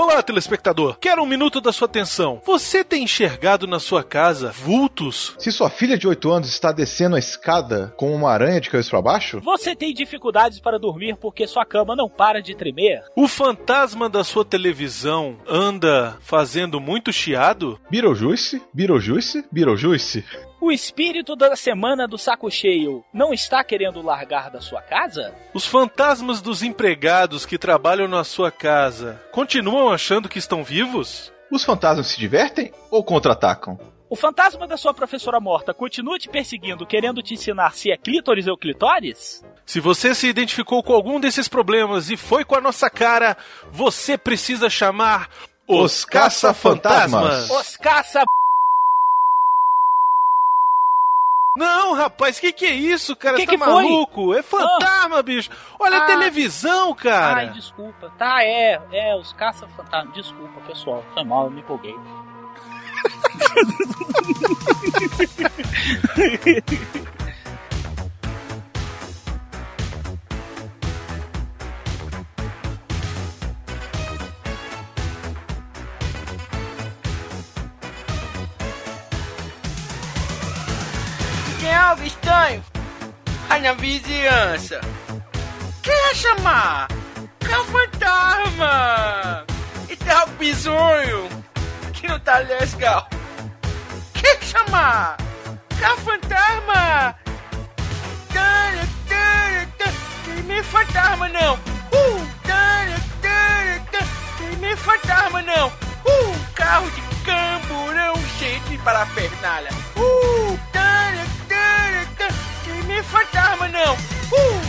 Olá, telespectador. Quero um minuto da sua atenção. Você tem enxergado na sua casa vultos? Se sua filha de 8 anos está descendo a escada com uma aranha de cabeça para baixo? Você tem dificuldades para dormir porque sua cama não para de tremer? O fantasma da sua televisão anda fazendo muito chiado? Beetlejuice? Beetlejuice? Beetlejuice? O espírito da semana do saco cheio não está querendo largar da sua casa? Os fantasmas dos empregados que trabalham na sua casa continuam achando que estão vivos? Os fantasmas se divertem ou contra-atacam? O fantasma da sua professora morta continua te perseguindo, querendo te ensinar se é clítoris ou clitóris? Se você se identificou com algum desses problemas e foi com a nossa cara, você precisa chamar os caça-fantasmas. Os caça Não, rapaz, que que é isso, cara? Que Você que tá foi? maluco? É fantasma, bicho. Olha a Ah. televisão, cara. Ai, desculpa. Tá, é, é, os caça-fantasmas. Desculpa, pessoal. Foi mal, eu me empolguei. algo estranho? Ai, na vizinhança. Quer chamar? É um fantasma! Isso é um bisonho que não tá legal. Quer chamar? É um fantasma! Tana, tana, tana. Tem meio fantasma não! Uh! Tana, tana, tana. Tem meio fantasma não! Uh! Carro de camburão cheio de parafernália! Uh! Tana. Meio fantasma não! Uh!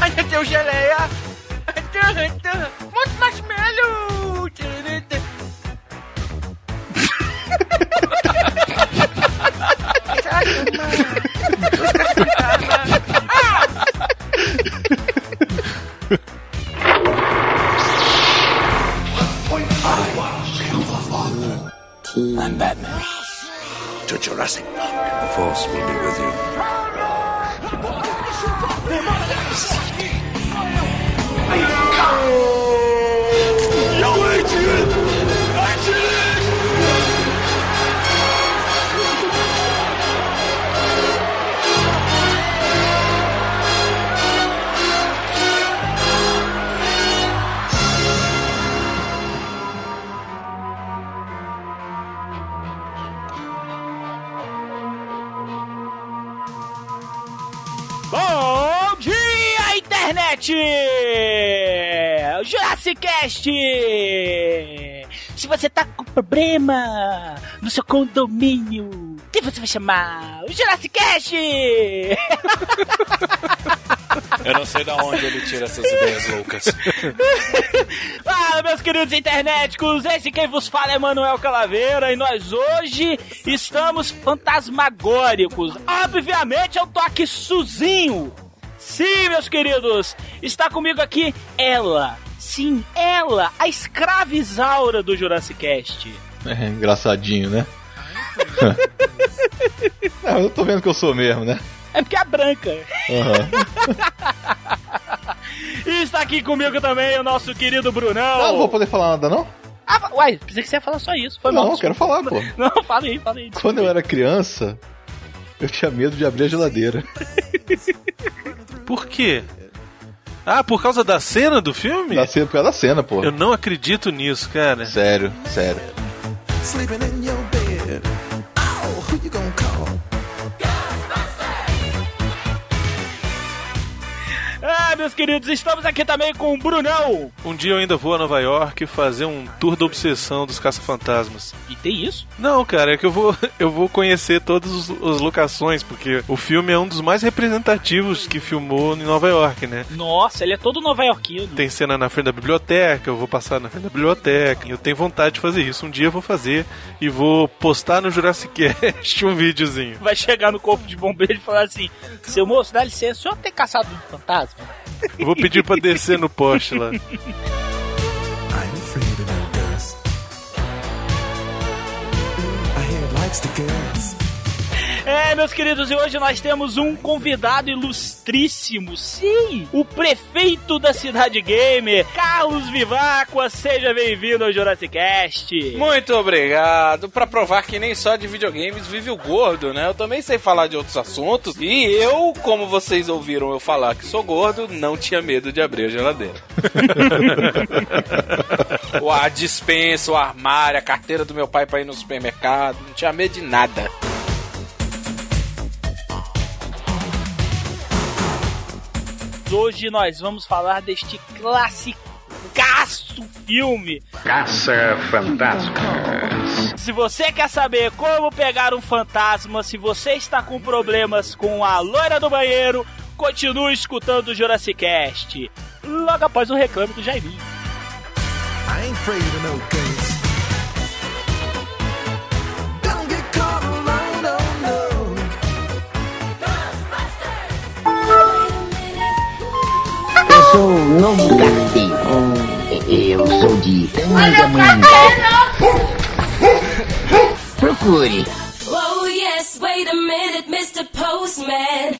Ai, meu Deus, geleia! Ai, tana, Muito marshmallow! Tana, tana. I'm Batman. To Jurassic Park. The Force will be with you. Bom Se você tá com problema no seu condomínio, o que você vai chamar? O Jurassic Cast! Eu não sei de onde ele tira essas ideias loucas. Fala, meus queridos internéticos! Esse quem vos fala é Manuel Calaveira e nós hoje estamos fantasmagóricos. Obviamente eu tô aqui sozinho. Sim, meus queridos, está comigo aqui ela. Sim, ela, a escravizaura do Jurassic Cast. É, engraçadinho, né? Não, eu tô vendo que eu sou mesmo, né? É porque é branca. Aham. E está aqui comigo também o nosso querido Brunão. Não, não vou poder falar nada, não? Ah, uai, pensei que você ia falar só isso. Foi Não, mal. eu quero falar, pô. Não, fala aí, fala aí. Quando eu era criança, eu tinha medo de abrir a geladeira. Por quê? Ah, por causa da cena do filme? Da cena, por causa da cena, pô. Eu não acredito nisso, cara. Sério, sério. Sleeping in your meus queridos, estamos aqui também com o Brunão. Um dia eu ainda vou a Nova York fazer um tour da obsessão dos caça-fantasmas. E tem isso? Não, cara, é que eu vou, eu vou conhecer todas as locações, porque o filme é um dos mais representativos que filmou em Nova York, né? Nossa, ele é todo nova-iorquino. Tem cena na frente da biblioteca, eu vou passar na frente da biblioteca. Eu tenho vontade de fazer isso. Um dia eu vou fazer e vou postar no Jurassic Cast um videozinho. Vai chegar no corpo de bombeiro e falar assim: Seu moço, dá licença, o senhor tem caçado um fantasma? Vou pedir pra descer no poste lá. I'm É, meus queridos, e hoje nós temos um convidado ilustríssimo, sim, o prefeito da cidade gamer, Carlos Vivacqua, seja bem-vindo ao Jurassic Cast. Muito obrigado. Pra provar que nem só de videogames vive o gordo, né? Eu também sei falar de outros assuntos. E eu, como vocês ouviram eu falar que sou gordo, não tinha medo de abrir a geladeira. o a dispensa, o armário, a carteira do meu pai pra ir no supermercado. Não tinha medo de nada. Hoje nós vamos falar deste classicaço filme. Caça Fantasmas. Se você quer saber como pegar um fantasma, se você está com problemas com a loira do banheiro, continue escutando o Jurassic Cast. Logo após o reclame do Jaiminho. I ain't afraid of no sou o novo carteiro. Eu sou de Tangamanga. Procure. Oh yes, wait a minute, Mr. Postman.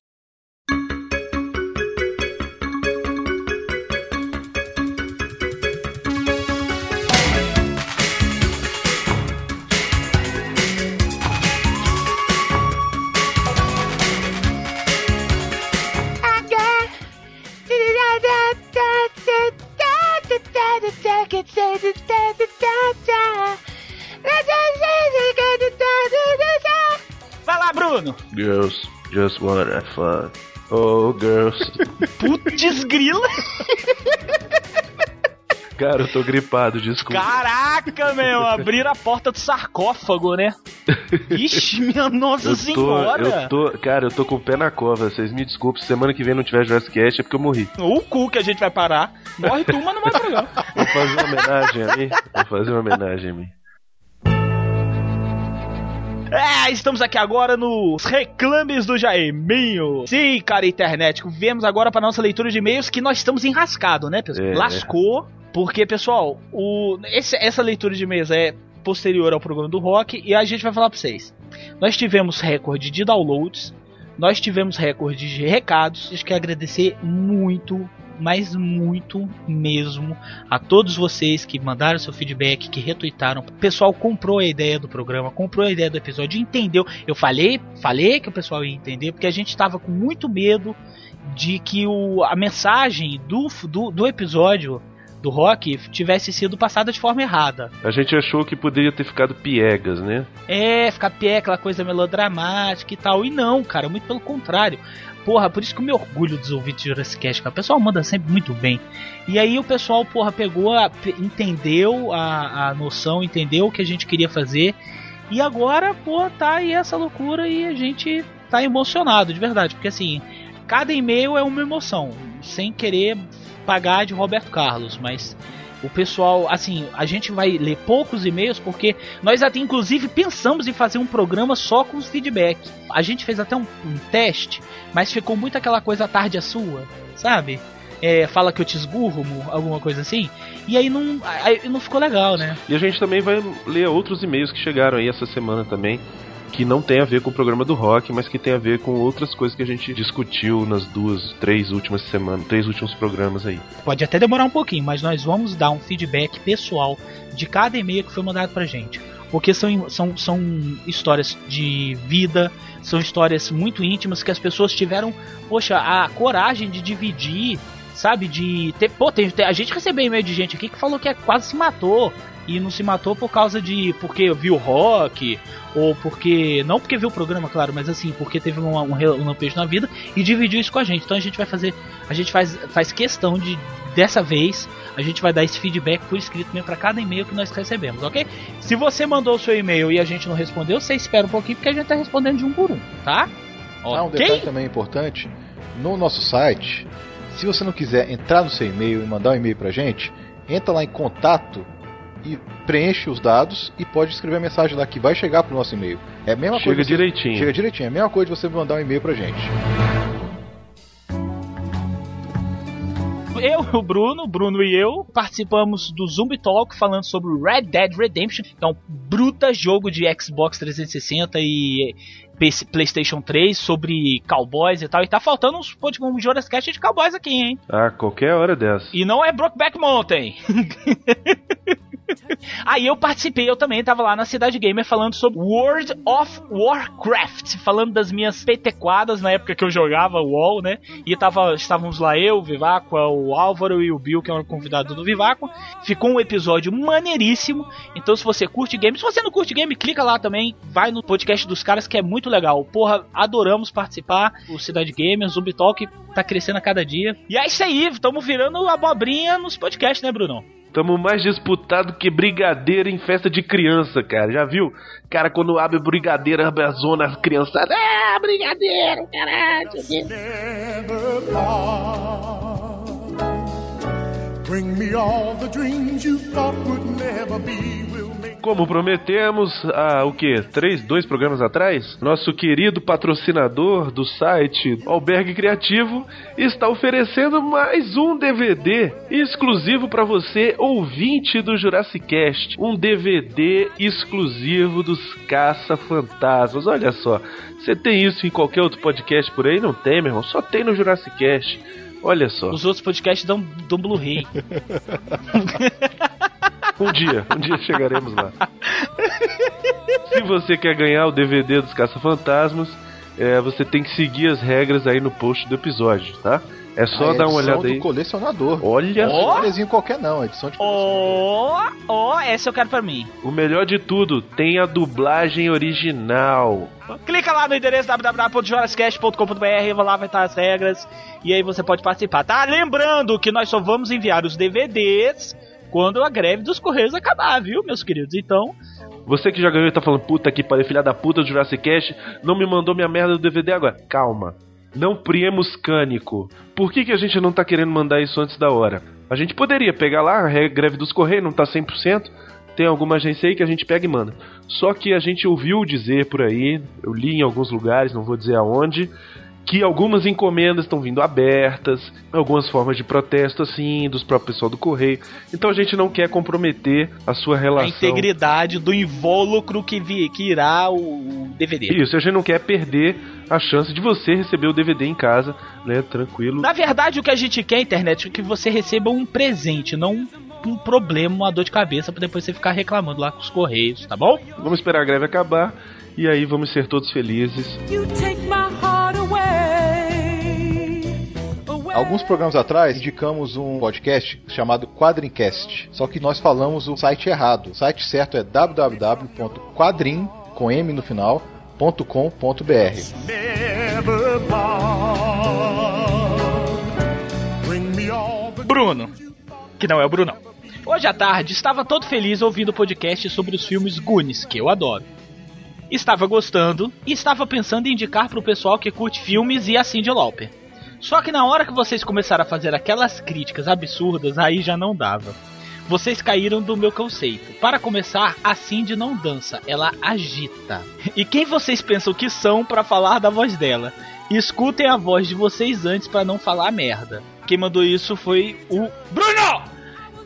Vai lá, Bruno. Girls just wanna fun. Oh, girls. Putz grila. Cara, eu tô gripado, desculpa. Caraca, meu, abriram a porta do sarcófago, né? Ixi, minha nossa Eu tô, senhora. eu tô, cara, eu tô com o pé na cova. Vocês me desculpem. Se semana que vem não tiver Jurassic Cast é porque eu morri. O cu que a gente vai parar. Morre tu, mas não vai programa. Vou fazer uma homenagem a mim. Vou fazer uma homenagem a mim. É, estamos aqui agora nos reclames do Jaiminho. Sim, cara, internet. Viemos agora para nossa leitura de e-mails que nós estamos enrascados, né, pessoal? É. Lascou. Porque, pessoal, o, esse- essa leitura de e-mails é posterior ao programa do Rock e a gente vai falar pra vocês. Nós tivemos recorde de downloads, nós tivemos recorde de recados. A gente quer agradecer muito, mas muito mesmo a todos vocês que mandaram seu feedback, que retweetaram. O pessoal comprou a ideia do programa, comprou a ideia do episódio, entendeu. Eu falei, falei que o pessoal ia entender, porque a gente estava com muito medo de que o, a mensagem do, do, do episódio do rock tivesse sido passada de forma errada. A gente achou que poderia ter ficado piegas, né? É, ficar pé, aquela coisa melodramática e tal. E não, cara, muito pelo contrário. Porra, por isso que eu me orgulho dos ouvintes de Jurassic Cast, cara. O pessoal manda sempre muito bem. E aí o pessoal, porra, pegou, a- entendeu a, a noção, entendeu o que a gente queria fazer. E agora, pô, tá aí essa loucura e a gente tá emocionado, de verdade. Porque assim, cada e-mail é uma emoção. Sem querer pagar de Roberto Carlos, mas o pessoal, assim, a gente vai ler poucos e-mails porque nós até inclusive pensamos em fazer um programa só com os feedback. A gente fez até um, um teste, mas ficou muito aquela coisa a tarde é sua, sabe? É, fala que eu te esgurro, alguma coisa assim. E aí não, aí não ficou legal, né? E a gente também vai ler outros e-mails que chegaram aí essa semana também, que não tem a ver com o programa do rock, mas que tem a ver com outras coisas que a gente discutiu nas duas, três últimas semanas, três últimos programas aí. Pode até demorar um pouquinho, mas nós vamos dar um feedback pessoal de cada e-mail que foi mandado pra gente. Porque são, são, são histórias de vida, são histórias muito íntimas que as pessoas tiveram, poxa, a coragem de dividir, sabe? De ter. Pô, tem, a gente recebeu e-mail de gente aqui que falou que é, quase se matou. E não se matou por causa de. porque viu rock, ou porque. Não porque viu o programa, claro, mas assim, porque teve um, um, re- um lampejo na vida e dividiu isso com a gente. Então a gente vai fazer. A gente faz, faz questão de, dessa vez, a gente vai dar esse feedback por escrito mesmo pra cada e-mail que nós recebemos, ok? Se você mandou o seu e-mail e a gente não respondeu, você espera um pouquinho porque a gente tá respondendo de um por um, tá? Ah, um detalhe também importante: no nosso site, se você não quiser entrar no seu e-mail e mandar um e-mail pra gente, entra lá em contato e preenche os dados e pode escrever a mensagem lá que vai chegar pro nosso e-mail. É a mesma Chega coisa. você- direitinho. Chega direitinho. É a mesma coisa de você mandar um e-mail pra gente. eu, o Bruno, o Bruno e eu, participamos do Zumbi Talk falando sobre o Red Dead Redemption, que é um bruta jogo de Xbox 360 e PlayStation 3 sobre cowboys e tal. E tá faltando uns um Jurassic Cast de cowboys aqui, hein? Ah, qualquer hora dessa. E não é Brokeback Mountain. Aí eu participei, eu também tava lá na Cidade Gamer falando sobre World of Warcraft, falando das minhas petequadas na época que eu jogava WoW, né? E tava, estávamos lá eu, o Vivaco, o Álvaro e o Bill, que é o convidado do Vivaco. Ficou um episódio maneiríssimo. Então se você curte game, se você não curte game, clica lá também, vai no podcast dos caras que é muito legal. Porra, adoramos participar. O Cidade Gamer, o Zumbi Talk tá crescendo a cada dia. E é isso aí, estamos virando abobrinha nos podcasts, né, Brunão? Tamo mais disputado que brigadeiro em festa de criança, cara. Já viu? Cara, quando abre brigadeiro, abre a zona, as crianças. Ah, brigadeiro, caralho. Bring me all the dreams you thought would never be. Como prometemos há o que? Três, dois programas atrás, nosso querido patrocinador do site Albergue Criativo está oferecendo mais um DVD exclusivo para você, ouvinte do Jurassic Cast. Um DVD exclusivo dos Caça-Fantasmas. Olha só, você tem isso em qualquer outro podcast por aí? Não tem, meu irmão. Só tem no Jurassic Cast. Olha só. Os outros podcasts dão, dão Blu-ray. Um dia, um dia chegaremos lá. Se você quer ganhar o DVD dos Caça-Fantasmas, é, você tem que seguir as regras aí no post do episódio, tá? É só A dar uma olhada aí. do colecionador. Olha Não só. é um desenho qualquer não, é edição de Ó, ó, essa eu quero pra mim. O melhor de tudo, tem a dublagem original. Clica lá no endereço www.jurassicast.com.br, lá vai estar as regras e aí você pode participar, tá? Lembrando que nós só vamos enviar os DVDs quando a greve dos Correios acabar, viu, meus queridos? Então, Você que já ganhou e tá falando, puta que pariu, filha da puta do Jurassic Cast, não me mandou minha merda do DVD agora. Calma. Não priemos cânico. Por que, que a gente não tá querendo mandar isso antes da hora? A gente poderia pegar lá, a re- greve dos Correios não tá 100%, tem alguma agência aí que a gente pega e manda. Só que a gente ouviu dizer por aí, eu li em alguns lugares, não vou dizer aonde, que algumas encomendas estão vindo abertas, algumas formas de protesto assim, dos próprios pessoal do correio. Então a gente não quer comprometer a sua a relação. integridade do invólucro que, vi, que irá o, DVD. Isso, a gente não quer perder a chance de você receber o DVD em casa, né, tranquilo. Na verdade, o que a gente quer, internet, é que você receba um presente, não um, um problema, uma dor de cabeça, pra depois você ficar reclamando lá com os Correios, tá bom? Vamos esperar a greve acabar e aí vamos ser todos felizes. You take my heart Alguns programas atrás indicamos um podcast chamado Quadrincast. Só que nós falamos o site errado. O site certo é www.quadrim com m no final .com.br. Bruno, que não é o Brunão. Hoje à tarde estava todo feliz ouvindo o podcast sobre os filmes Goonies, que eu adoro. Estava gostando e estava pensando em indicar pro pessoal que curte filmes e a Cyndi Lauper. Só que na hora que vocês começaram a fazer aquelas críticas absurdas, aí já não dava. Vocês caíram do meu conceito. Para começar, a Cindy não dança, ela agita. E quem vocês pensam que são para falar da voz dela? Escutem a voz de vocês antes para não falar merda. Quem mandou isso foi o Bruno!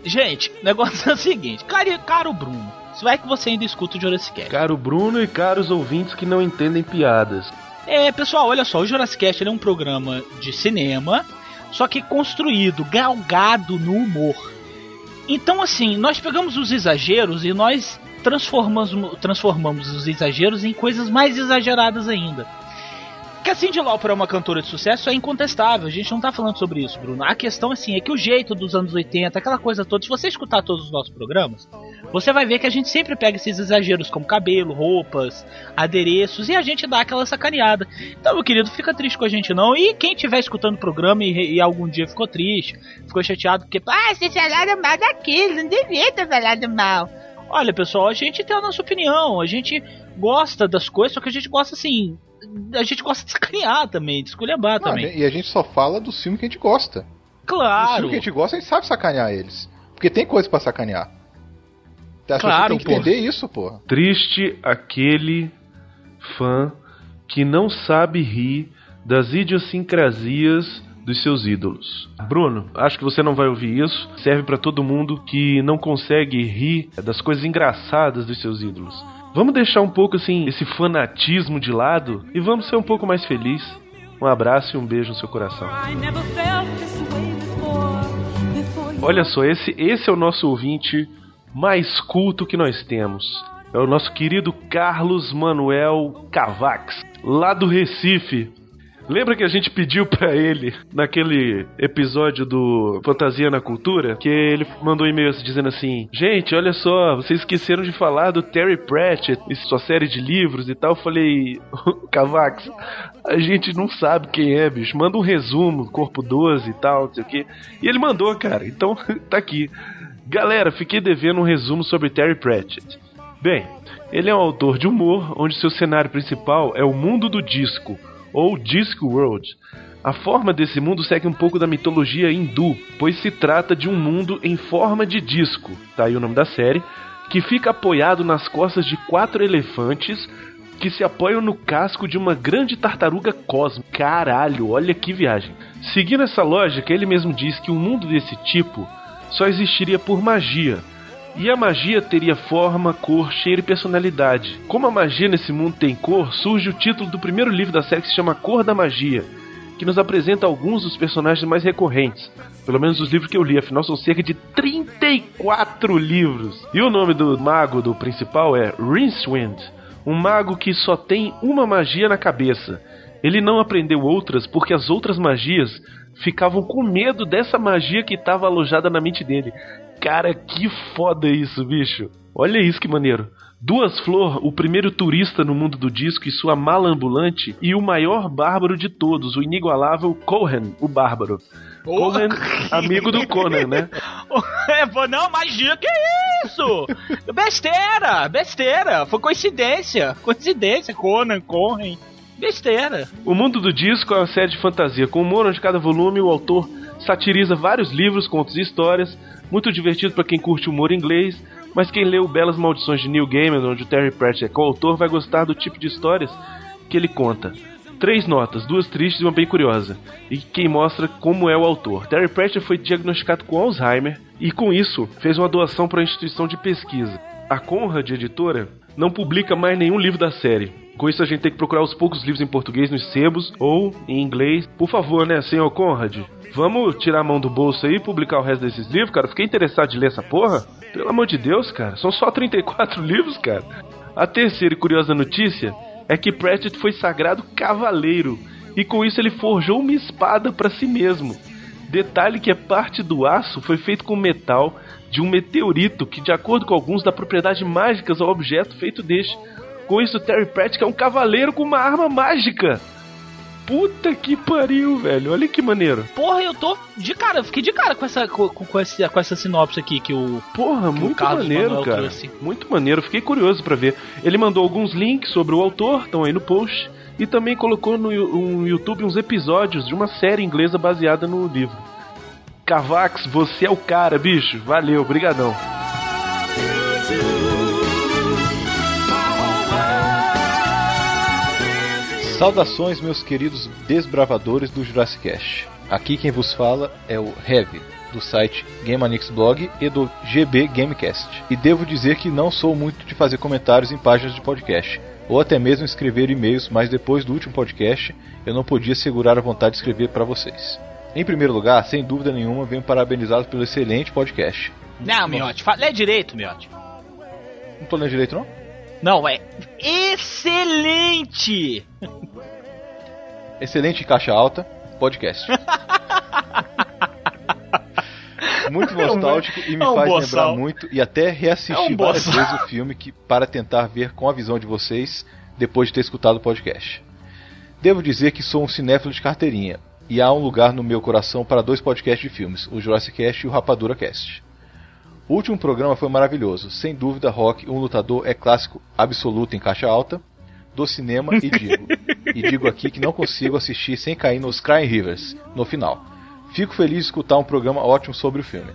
Gente, o negócio é o seguinte, caro, caro Bruno, se vai que você ainda escuta o Jurassic. Caro Bruno e caros ouvintes que não entendem piadas. É, pessoal, olha só, o Jurassic Cast é um programa de cinema, só que construído, galgado no humor. Então, assim, nós pegamos os exageros e nós transformamos, transformamos os exageros em coisas mais exageradas ainda. Que a Cyndi Lauper é uma cantora de sucesso é incontestável, a gente não tá falando sobre isso, Bruno. A questão, assim, é que o jeito dos anos 80, aquela coisa toda, se você escutar todos os nossos programas, você vai ver que a gente sempre pega esses exageros como cabelo, roupas, adereços e a gente dá aquela sacaneada. Então, meu querido, fica triste com a gente não. E quem estiver escutando o programa e, e algum dia ficou triste, ficou chateado porque, ah, vocês falaram mal daquilo, não devia ter falado mal. Olha, pessoal, a gente tem a nossa opinião, a gente gosta das coisas, só que a gente gosta assim. A gente gosta de sacanear também, de esculhambar Ah, também. e a gente só fala dos filmes que a gente gosta. Os Claro. filmes que a gente gosta, a gente sabe sacanear eles. Porque tem coisa pra sacanear. As Claro, têm que pô. entender isso, porra. Triste aquele fã que não sabe rir das idiosincrasias dos seus ídolos. Bruno, acho que você não vai ouvir isso. Serve para todo mundo que não consegue rir das coisas engraçadas dos seus ídolos. Vamos deixar um pouco assim esse fanatismo de lado e vamos ser um pouco mais felizes. Um abraço e um beijo no seu coração. Olha só, esse, esse é o nosso ouvinte mais culto que nós temos. É o nosso querido Carlos Manuel Cavax, lá do Recife. Lembra que a gente pediu para ele naquele episódio do Fantasia na Cultura que ele mandou um e-mail dizendo assim: "Gente, olha só, vocês esqueceram de falar do Terry Pratchett e sua série de livros e tal". Eu falei: "Cavax, a gente não sabe quem é, bicho. Manda um resumo, corpo 12 e tal, não sei o quê". E ele mandou, cara. Então tá aqui. Galera, fiquei devendo um resumo sobre Terry Pratchett. Bem, ele é um autor de humor onde seu cenário principal é o mundo do disco ou Disc World. A forma desse mundo segue um pouco da mitologia hindu, pois se trata de um mundo em forma de disco, tá aí o nome da série, que fica apoiado nas costas de quatro elefantes que se apoiam no casco de uma grande tartaruga cósmica. Caralho, olha que viagem. Seguindo essa lógica, ele mesmo diz que um mundo desse tipo só existiria por magia, e a magia teria forma, cor, cheiro e personalidade. Como a magia nesse mundo tem cor, surge o título do primeiro livro da série que se chama Cor da Magia, que nos apresenta alguns dos personagens mais recorrentes. Pelo menos os livros que eu li, afinal são cerca de 34 livros. E o nome do mago do principal é Rincewind, um mago que só tem uma magia na cabeça. Ele não aprendeu outras porque as outras magias ficavam com medo dessa magia que estava alojada na mente dele. Cara, que foda isso, bicho. Olha isso que maneiro. Duas Flor, o primeiro turista no mundo do disco e sua mala ambulante, e o maior bárbaro de todos, o inigualável Cohen, o bárbaro. Oh. Cohen, amigo do Conan, né? É, não, magia, que isso? besteira, besteira. Foi coincidência. Coincidência, Conan, Cohen. Besteira. O mundo do disco é uma série de fantasia com humor onde cada volume o autor satiriza vários livros, contos e histórias, muito divertido para quem curte humor inglês, mas quem leu Belas Maldições de Neil Gaiman, onde o Terry Pratchett é coautor, vai gostar do tipo de histórias que ele conta. Três notas, duas tristes e uma bem curiosa, e quem mostra como é o autor. Terry Pratchett foi diagnosticado com Alzheimer e com isso fez uma doação para a instituição de pesquisa. A Conrad Editora não publica mais nenhum livro da série. Com isso a gente tem que procurar os poucos livros em português nos sebos ou em inglês. Por favor, né, senhor Conrad? Vamos tirar a mão do bolso aí e publicar o resto desses livros, cara? Fiquei interessado em ler essa porra. Pelo amor de Deus, cara. São só 34 livros, cara. A terceira e curiosa notícia é que Pratchett foi sagrado cavaleiro e com isso ele forjou uma espada para si mesmo. Detalhe que a parte do aço foi feito com metal de um meteorito que, de acordo com alguns, dá propriedades mágicas ao objeto feito deste. Com isso, Terry Pratchett é um cavaleiro com uma arma mágica. Puta que pariu, velho. Olha que maneiro. Porra, eu tô de cara, eu fiquei de cara com essa, com, com, essa, com essa sinopse aqui que o. Porra, que muito o maneiro, Manuel cara. trouxe. Muito maneiro. Fiquei curioso pra ver. Ele mandou alguns links sobre o autor, estão aí no post. E também colocou no, no YouTube uns episódios de uma série inglesa baseada no livro. Cavax, você é o cara, bicho. Valeu, brigadão. Saudações, meus queridos desbravadores do Jurassic Cast. Aqui quem vos fala é o Heavy, do site GameAnix Blog e do GB Gamecast. E devo dizer que não sou muito de fazer comentários em páginas de podcast, ou até mesmo escrever e-mails, mas depois do último podcast eu não podia segurar a vontade de escrever para vocês. Em primeiro lugar, sem dúvida nenhuma, venho parabenizá-los pelo excelente podcast. Não, Miotti, lê direito, Miotti. Não tô lendo direito, não? Não, é excelente! Excelente caixa alta, podcast. Muito nostálgico e me é um faz boçal. lembrar muito e até reassistir É um várias boçal. vezes o filme que, para tentar ver com a visão de vocês depois de ter escutado o podcast. Devo dizer que sou um cinéfilo de carteirinha e há um lugar no meu coração para dois podcasts de filmes, o Jurassic Cast e o Rapadura Cast. O último programa foi maravilhoso, sem dúvida Rock, um lutador é clássico absoluto em caixa alta do cinema e digo, e digo aqui que não consigo assistir sem cair nos Crying Rivers no final. Fico feliz de escutar um programa ótimo sobre o filme.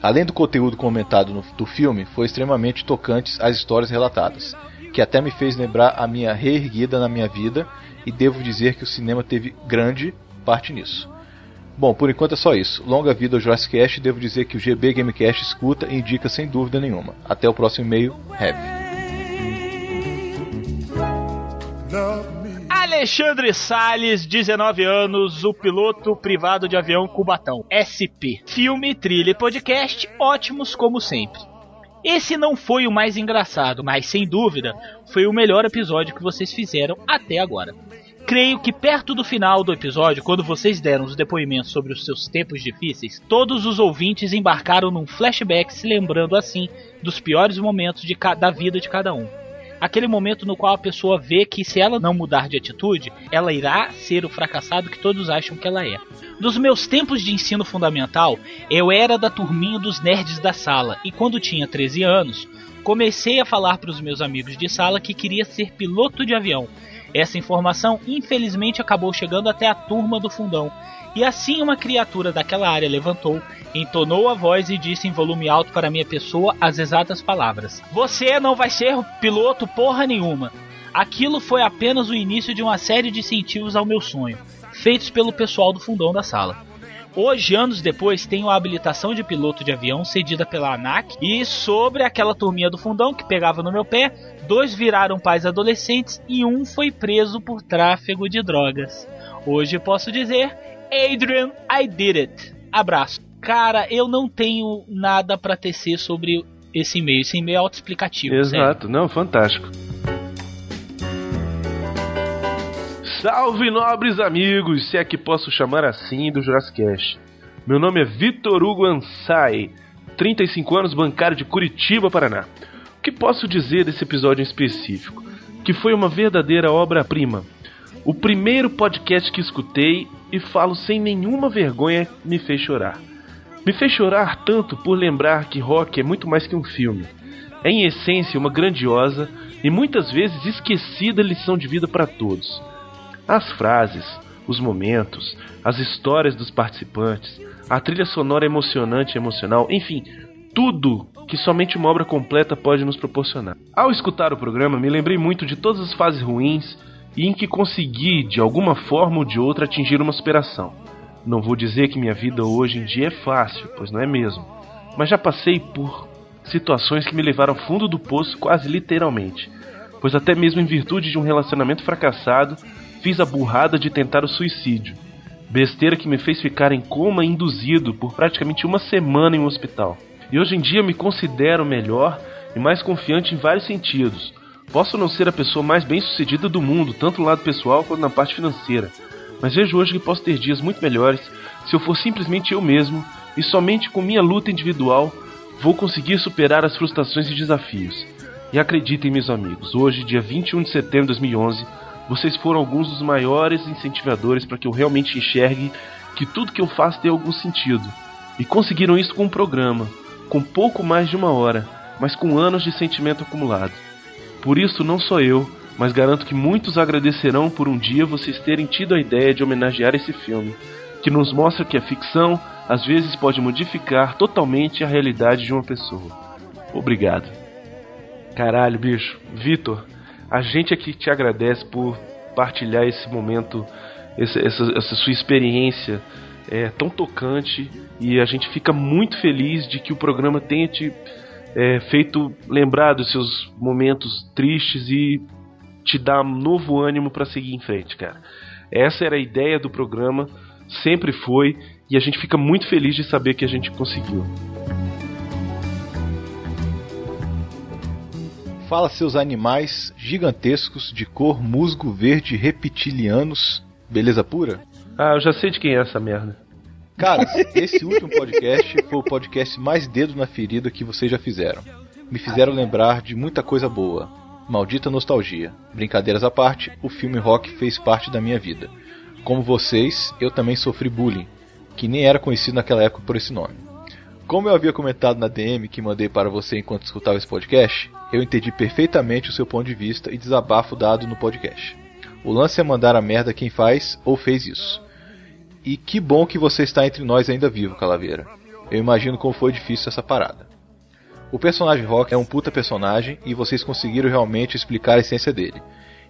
Além do conteúdo comentado no- do filme, foi extremamente tocantes as histórias relatadas, que até me fez lembrar a minha reerguida na minha vida, e devo dizer que o cinema teve grande parte nisso. Bom, por enquanto é só isso. Longa vida ao Jurassic Cast, devo dizer que o GB Gamecast escuta e indica sem dúvida nenhuma. Até o próximo e-mail, Heavy. Alexandre Salles, 19 anos, o piloto privado de avião Cubatão, SP. Filme, trilha e podcast, ótimos como sempre. Esse não foi o mais engraçado, mas sem dúvida foi o melhor episódio que vocês fizeram até agora. Creio que perto do final do episódio, quando vocês deram os depoimentos sobre os seus tempos difíceis, todos os ouvintes embarcaram num flashback se lembrando assim dos piores momentos de da vida de cada um aquele momento no qual a pessoa vê que se ela não mudar de atitude, ela irá ser o fracassado que todos acham que ela é. Nos meus tempos de ensino fundamental, eu era da turminha dos nerds da sala e quando tinha 13 anos, comecei a falar para os meus amigos de sala que queria ser piloto de avião. Essa informação infelizmente acabou chegando até a turma do fundão. E assim uma criatura daquela área levantou entonou a voz e disse em volume alto para minha pessoa as exatas palavras: Você não vai ser piloto porra nenhuma. Aquilo foi apenas o início de uma série de incentivos ao meu sonho, feitos pelo pessoal do fundão da sala. Hoje, anos depois, tenho a habilitação de piloto de avião cedida pela ANAC e sobre aquela turminha do fundão que pegava no meu pé, dois viraram pais adolescentes e um foi preso por tráfego de drogas. Hoje posso dizer, Adrian, I did it. Abraço. Cara, eu não tenho nada para tecer sobre esse e-mail. Esse e-mail é autoexplicativo. Exato, sério. não, fantástico. Salve nobres amigos, se é que posso chamar assim do Jurassic. Meu nome é Vitor Hugo Ansai, 35 anos, bancário de Curitiba, Paraná. O que posso dizer desse episódio em específico? Que foi uma verdadeira obra-prima. O primeiro podcast que escutei e falo sem nenhuma vergonha me fez chorar. Me fez chorar tanto por lembrar que rock é muito mais que um filme. É em essência uma grandiosa e muitas vezes esquecida lição de vida para todos. As frases, os momentos, as histórias dos participantes, a trilha sonora emocionante e emocional, enfim, tudo que somente uma obra completa pode nos proporcionar. Ao escutar o programa, me lembrei muito de todas as fases ruins e em que consegui, de alguma forma ou de outra, atingir uma superação. Não vou dizer que minha vida hoje em dia é fácil, pois não é mesmo. Mas já passei por situações que me levaram ao fundo do poço quase literalmente. Pois até mesmo em virtude de um relacionamento fracassado, fiz a burrada de tentar o suicídio. Besteira que me fez ficar em coma induzido por praticamente uma semana em um hospital. E hoje em dia me considero melhor e mais confiante em vários sentidos. Posso não ser a pessoa mais bem sucedida do mundo, tanto no lado pessoal quanto na parte financeira mas vejo hoje que posso ter dias muito melhores se eu for simplesmente eu mesmo e somente com minha luta individual vou conseguir superar as frustrações e desafios. E acreditem, meus amigos, hoje, dia 21 de setembro de 2011, vocês foram alguns dos maiores incentivadores para que eu realmente enxergue que tudo que eu faço tem algum sentido. E conseguiram isso com um programa, com pouco mais de uma hora, mas com anos de sentimento acumulado. Por isso, não só eu, mas garanto que muitos agradecerão por um dia vocês terem tido a ideia de homenagear esse filme, que nos mostra que a ficção às vezes pode modificar totalmente a realidade de uma pessoa. Obrigado. Caralho, bicho. Vitor, a gente aqui te agradece por partilhar esse momento, essa, essa, essa sua experiência é, tão tocante e a gente fica muito feliz de que o programa tenha te é, feito lembrar dos seus momentos tristes e te dá novo ânimo para seguir em frente, cara. Essa era a ideia do programa, sempre foi, e a gente fica muito feliz de saber que a gente conseguiu. Fala seus animais gigantescos de cor musgo verde reptilianos, beleza pura? Ah, eu já sei de quem é essa merda. Cara, esse último podcast foi o podcast mais dedo na ferida que vocês já fizeram. Me fizeram lembrar de muita coisa boa. Maldita nostalgia. Brincadeiras à parte, o filme rock fez parte da minha vida. Como vocês, eu também sofri bullying, que nem era conhecido naquela época por esse nome. Como eu havia comentado na DM que mandei para você enquanto escutava esse podcast, eu entendi perfeitamente o seu ponto de vista e desabafo dado no podcast. O lance é mandar a merda quem faz ou fez isso. E que bom que você está entre nós ainda vivo, Calaveira. Eu imagino como foi difícil essa parada. O personagem Rock é um puta personagem e vocês conseguiram realmente explicar a essência dele.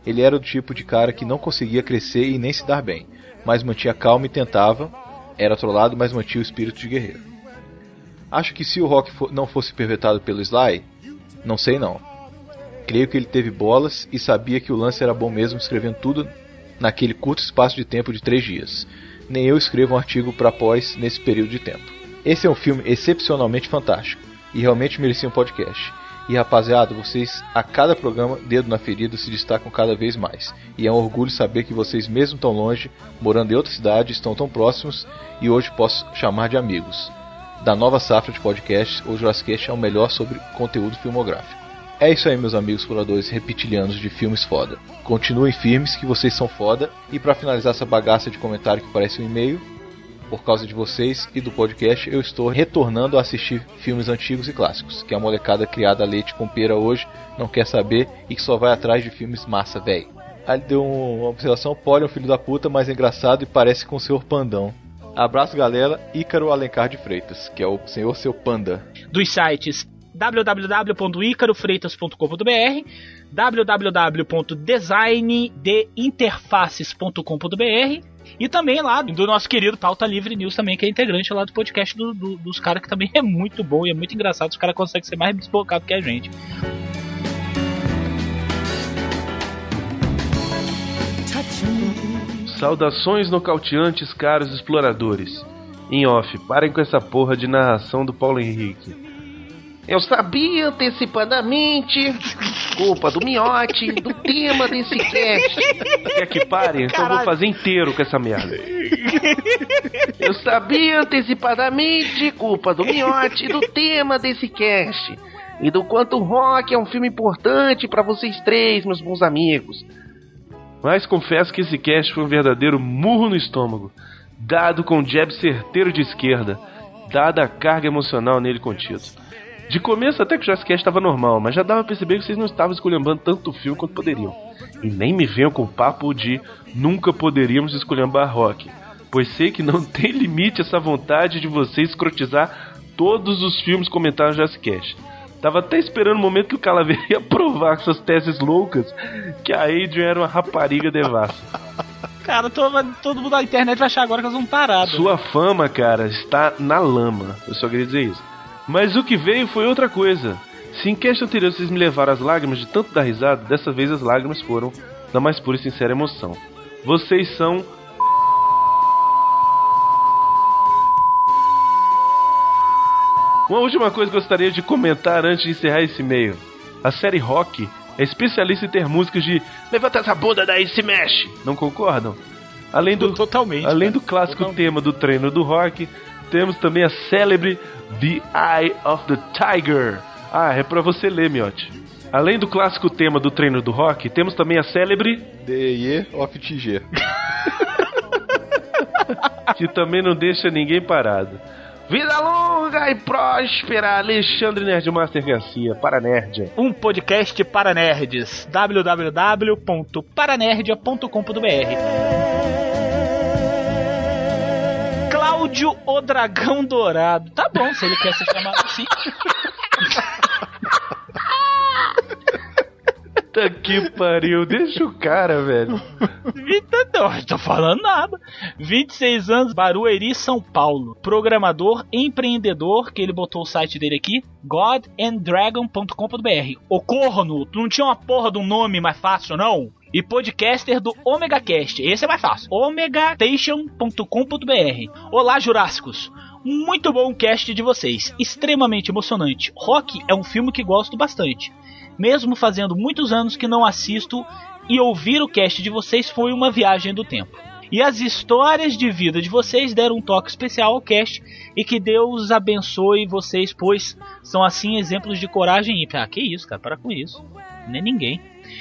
Ele era o tipo de cara que não conseguia crescer e nem se dar bem, mas mantinha calma e tentava, Era trollado, mas mantinha o espírito de guerreiro. Acho que se o Rock fo não fosse perpetrado pelo Sly, não sei não. Creio que ele teve bolas e sabia que o lance era bom mesmo escrevendo tudo naquele curto espaço de tempo de três dias. Nem eu escrevo um artigo para pós nesse período de tempo. Esse é um filme excepcionalmente fantástico e realmente merecia um podcast. E rapaziada, vocês a cada programa, dedo na ferida, se destacam cada vez mais. E é um orgulho saber que vocês, mesmo tão longe, morando em outra cidade, estão tão próximos e hoje posso chamar de amigos. Da nova safra de podcasts, o Jurassic é o melhor sobre conteúdo filmográfico. É isso aí, meus amigos curadores reptilianos de filmes foda. Continuem firmes que vocês são foda. E para finalizar essa bagaça de comentário que parece um e-mail, por causa de vocês e do podcast, eu estou retornando a assistir filmes antigos e clássicos, que a molecada criada a leite com pera hoje não quer saber e que só vai atrás de filmes massa, velho. Aí deu uma observação, Poli é um filho da puta, mas é engraçado e parece com o senhor Pandão. Abraço, galera. Ícaro Alencar de Freitas, que é o senhor seu panda. Dos sites www.icarofreitas.com.br, www.designdeinterfaces.com.br e também lá do nosso querido Pauta Livre News também, que é integrante lá do podcast do, do, dos caras, que também é muito bom e é muito engraçado. Os caras conseguem ser mais desbocado que a gente. Saudações nocauteantes, caros exploradores. Em off, parem com essa porra de narração do Paulo Henrique. Eu sabia antecipadamente, culpa do miote, do tema desse cast. Quer que pare? Então eu vou fazer inteiro com essa merda. Eu sabia antecipadamente, culpa do miote, do tema desse cast. E do quanto o rock é um filme importante para vocês três, meus bons amigos. Mas confesso que esse cast foi um verdadeiro murro no estômago, dado com um jab certeiro de esquerda, dada a carga emocional nele contido. De começo até que o Jurassic estava normal, mas já dava pra perceber que vocês não estavam esculhambando tanto o filme quanto poderiam. E nem me venham com o papo de nunca poderíamos esculhambar rock, pois sei que não tem limite essa vontade de vocês escrotizar todos os filmes comentados no Jurassic Tava até esperando o momento que o Calaveira ia provar com suas teses loucas que a Adrian era uma rapariga devassa. Cara, todo, todo mundo na internet vai achar agora que elas vão parar. Sua fama, cara, está na lama. Eu só queria dizer isso. Mas o que veio foi outra coisa. Se em cast anterior vocês me levaram as lágrimas de tanto dar risada, dessa vez as lágrimas foram da mais pura e sincera emoção. Vocês são. Uma última coisa que eu gostaria de comentar antes de encerrar esse e-mail. A série Rock é especialista em ter músicas de Levanta essa bunda daí e se mexe. Não concordam? Além do, Totalmente. Além do clássico Totalmente. tema do treino do rock, temos também a célebre The Eye of the Tiger. Ah, é pra você ler, Miotti. Além do clássico tema do treino do rock, temos também a célebre The Year of TG. que também não deixa ninguém parado. Vida longa e próspera, Alexandre Nerdmaster Garcia, para Nerd. Um podcast para nerds. www.paranerdia.com.br Cláudio o Dragão Dourado. Tá bom, se ele quer ser chamado assim. Puta que pariu, deixa o cara, velho. Não, tô falando nada. 26 anos, Barueri, São Paulo. Programador, empreendedor, que ele botou o site dele aqui, godanddragon.com.br. O corno, tu não tinha uma porra de um nome mais fácil, não? e podcaster do OmegaCast. Esse é mais fácil. omegatation.com.br. Olá, Jurássicos. Muito bom cast de vocês, extremamente emocionante. Rock é um filme que gosto bastante. Mesmo fazendo muitos anos que não assisto e ouvir o cast de vocês foi uma viagem do tempo. E as histórias de vida de vocês deram um toque especial ao cast e que Deus abençoe vocês, pois são assim exemplos de coragem e ah, que isso, cara, para com isso. Nem ninguém.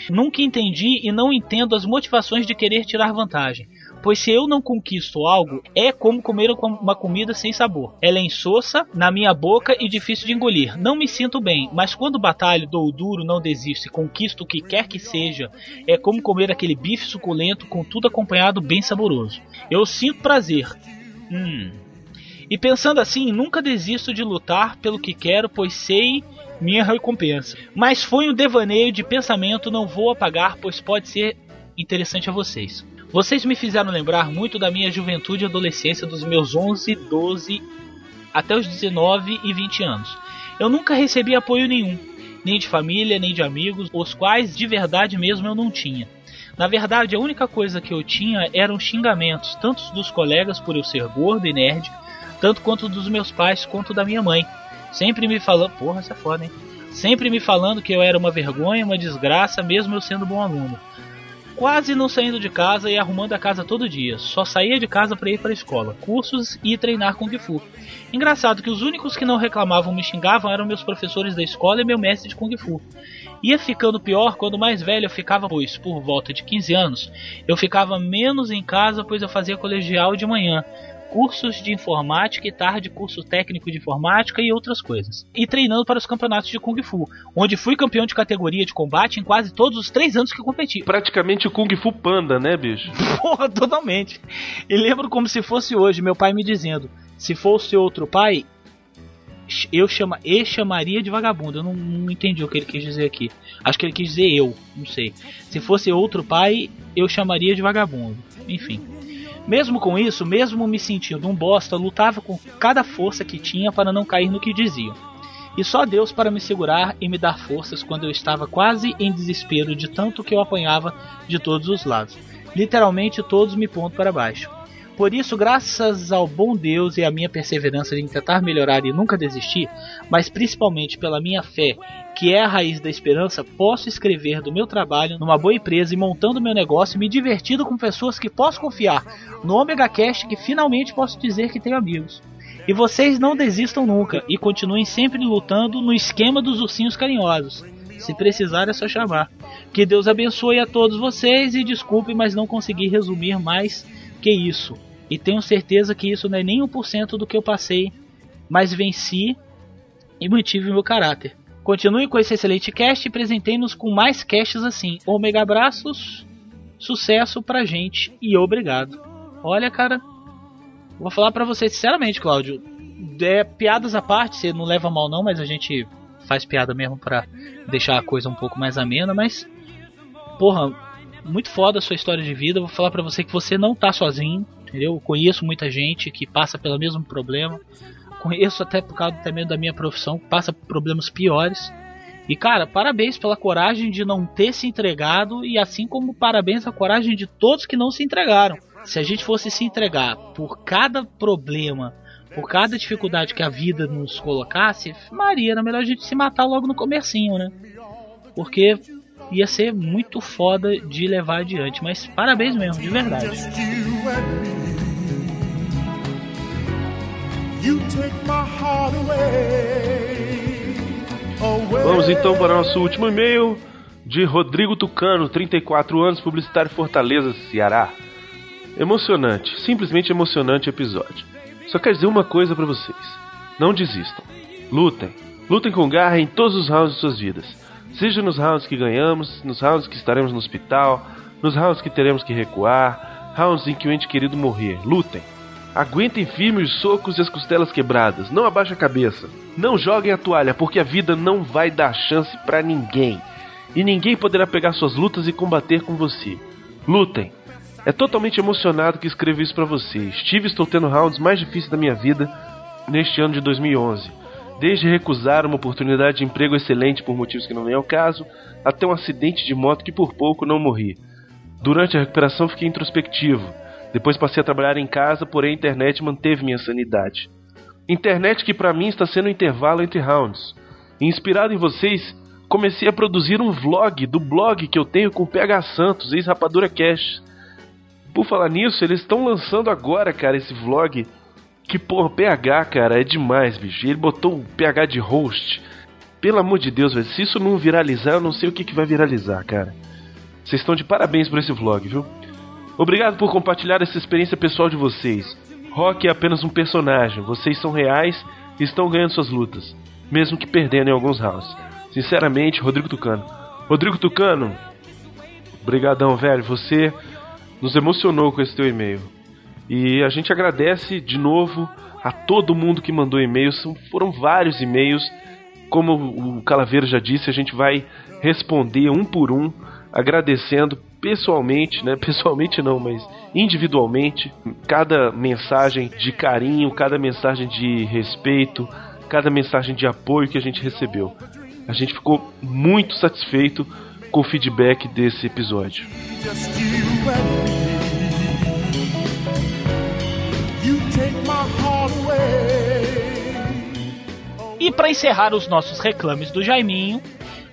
Nunca entendi e não entendo as motivações de querer tirar vantagem. Pois se eu não conquisto algo, é como comer uma comida sem sabor. Ela é insossa na minha boca e difícil de engolir. Não me sinto bem, mas quando batalho, dou duro, não desisto e conquisto o que quer que seja, é como comer aquele bife suculento com tudo acompanhado bem saboroso. Eu sinto prazer. Hum. E pensando assim, nunca desisto de lutar pelo que quero, pois sei minha recompensa. Mas foi um devaneio de pensamento, não vou apagar, pois pode ser interessante a vocês. Vocês me fizeram lembrar muito da minha juventude e adolescência dos meus 11, 12 até os 19 e 20 anos. Eu nunca recebi apoio nenhum, nem de família, nem de amigos, os quais de verdade mesmo eu não tinha. Na verdade, a única coisa que eu tinha eram xingamentos, tanto dos colegas por eu ser gordo e nerd, tanto quanto dos meus pais quanto da minha mãe. Sempre me falando, porra, isso é foda, hein? Sempre me falando que eu era uma vergonha, uma desgraça, mesmo eu sendo bom aluno. Quase não saindo de casa e arrumando a casa todo dia. Só saía de casa para ir para a escola, cursos e treinar Kung Fu. Engraçado que os únicos que não reclamavam me xingavam eram meus professores da escola e meu mestre de Kung Fu. Ia ficando pior quando mais velho eu ficava, pois por volta de 15 anos eu ficava menos em casa, pois eu fazia colegial de manhã, cursos de informática e tarde curso técnico de informática e outras coisas. E treinando para os campeonatos de Kung Fu, onde fui campeão de categoria de combate em quase todos os três anos que competi. Praticamente o Kung Fu Panda, né, bicho? Porra, totalmente. E lembro como se fosse hoje, meu pai me dizendo: se fosse outro pai, eu chama, e chamaria de vagabundo. Eu não, não, entendi o que ele quis dizer aqui. Acho que ele quis dizer eu, não sei. Se fosse outro pai, eu chamaria de vagabundo. Enfim. Mesmo com isso, mesmo me sentindo um bosta, lutava com cada força que tinha para não cair no que diziam. E só Deus para me segurar e me dar forças quando eu estava quase em desespero de tanto que eu apanhava de todos os lados. Literalmente todos me pondo para baixo. Por isso, graças ao bom Deus e à minha perseverança em tentar melhorar e nunca desistir, mas principalmente pela minha fé, que é a raiz da esperança, posso escrever do meu trabalho numa boa empresa e montando meu negócio, me divertindo com pessoas que posso confiar, no Omega Cast que finalmente posso dizer que tenho amigos. E vocês não desistam nunca e continuem sempre lutando no esquema dos ursinhos carinhosos. Se precisar é só chamar. Que Deus abençoe a todos vocês e desculpe, mas não consegui resumir mais que isso. E tenho certeza que isso não é nem 1% do que eu passei, mas venci e mantive meu caráter. Continue com esse excelente cast e apresentei-nos com mais casts assim. Omega abraços, sucesso pra gente e obrigado. Olha, cara, vou falar pra você sinceramente, Cláudio. É, piadas à parte, você não leva mal não, mas a gente faz piada mesmo pra deixar a coisa um pouco mais amena, mas porra, muito foda a sua história de vida. Vou falar para você que você não tá sozinho entendeu? Eu conheço muita gente que passa pelo mesmo problema. Conheço até por causa também da minha profissão, passa por problemas piores. E cara, parabéns pela coragem de não ter se entregado e assim como parabéns à coragem de todos que não se entregaram. Se a gente fosse se entregar por cada problema, por cada dificuldade que a vida nos colocasse, Maria, era melhor a gente se matar logo no comercinho, né? Porque ia ser muito foda de levar adiante. Mas parabéns mesmo, de verdade. Vamos então para o nosso último e-mail de Rodrigo Tucano, 34 anos, publicitário Fortaleza, Ceará. Emocionante, simplesmente emocionante episódio. Só quero dizer uma coisa para vocês: não desistam, lutem, lutem com garra em todos os rounds de suas vidas. Seja nos rounds que ganhamos, nos rounds que estaremos no hospital, nos rounds que teremos que recuar, rounds em que o ente querido morrer. Lutem. Aguentem firme os socos e as costelas quebradas. Não abaixem a cabeça. Não joguem a toalha, porque a vida não vai dar chance para ninguém. E ninguém poderá pegar suas lutas e combater com você. Lutem. É totalmente emocionado que escrevo isso para você. Estive estou tendo rounds mais difíceis da minha vida neste ano de 2011 desde recusar uma oportunidade de emprego excelente por motivos que não vêm ao caso, até um acidente de moto que por pouco não morri. Durante a recuperação fiquei introspectivo. Depois passei a trabalhar em casa, porém a internet manteve minha sanidade. Internet que para mim está sendo um intervalo entre rounds. inspirado em vocês, comecei a produzir um vlog do blog que eu tenho com o PH Santos, ex-Rapadura Cash. Por falar nisso, eles estão lançando agora, cara, esse vlog que, porra, PH, cara, é demais, bicho. Ele botou o PH de host. Pelo amor de Deus, velho. Se isso não viralizar, eu não sei o que, que vai viralizar, cara. Vocês estão de parabéns por esse vlog, viu? Obrigado por compartilhar essa experiência pessoal de vocês. Rock é apenas um personagem. Vocês são reais e estão ganhando suas lutas. Mesmo que perdendo em alguns rounds. Sinceramente, Rodrigo Tucano. Rodrigo Tucano, brigadão, velho. Você nos emocionou com esse teu e-mail. E a gente agradece de novo a todo mundo que mandou e-mails. Foram vários e-mails. Como o Calaveiro já disse, a gente vai responder um por um, agradecendo pessoalmente, né? Pessoalmente não, mas individualmente, cada mensagem de carinho, cada mensagem de respeito, cada mensagem de apoio que a gente recebeu. A gente ficou muito satisfeito com o feedback desse episódio. E para encerrar os nossos reclames do Jaiminho,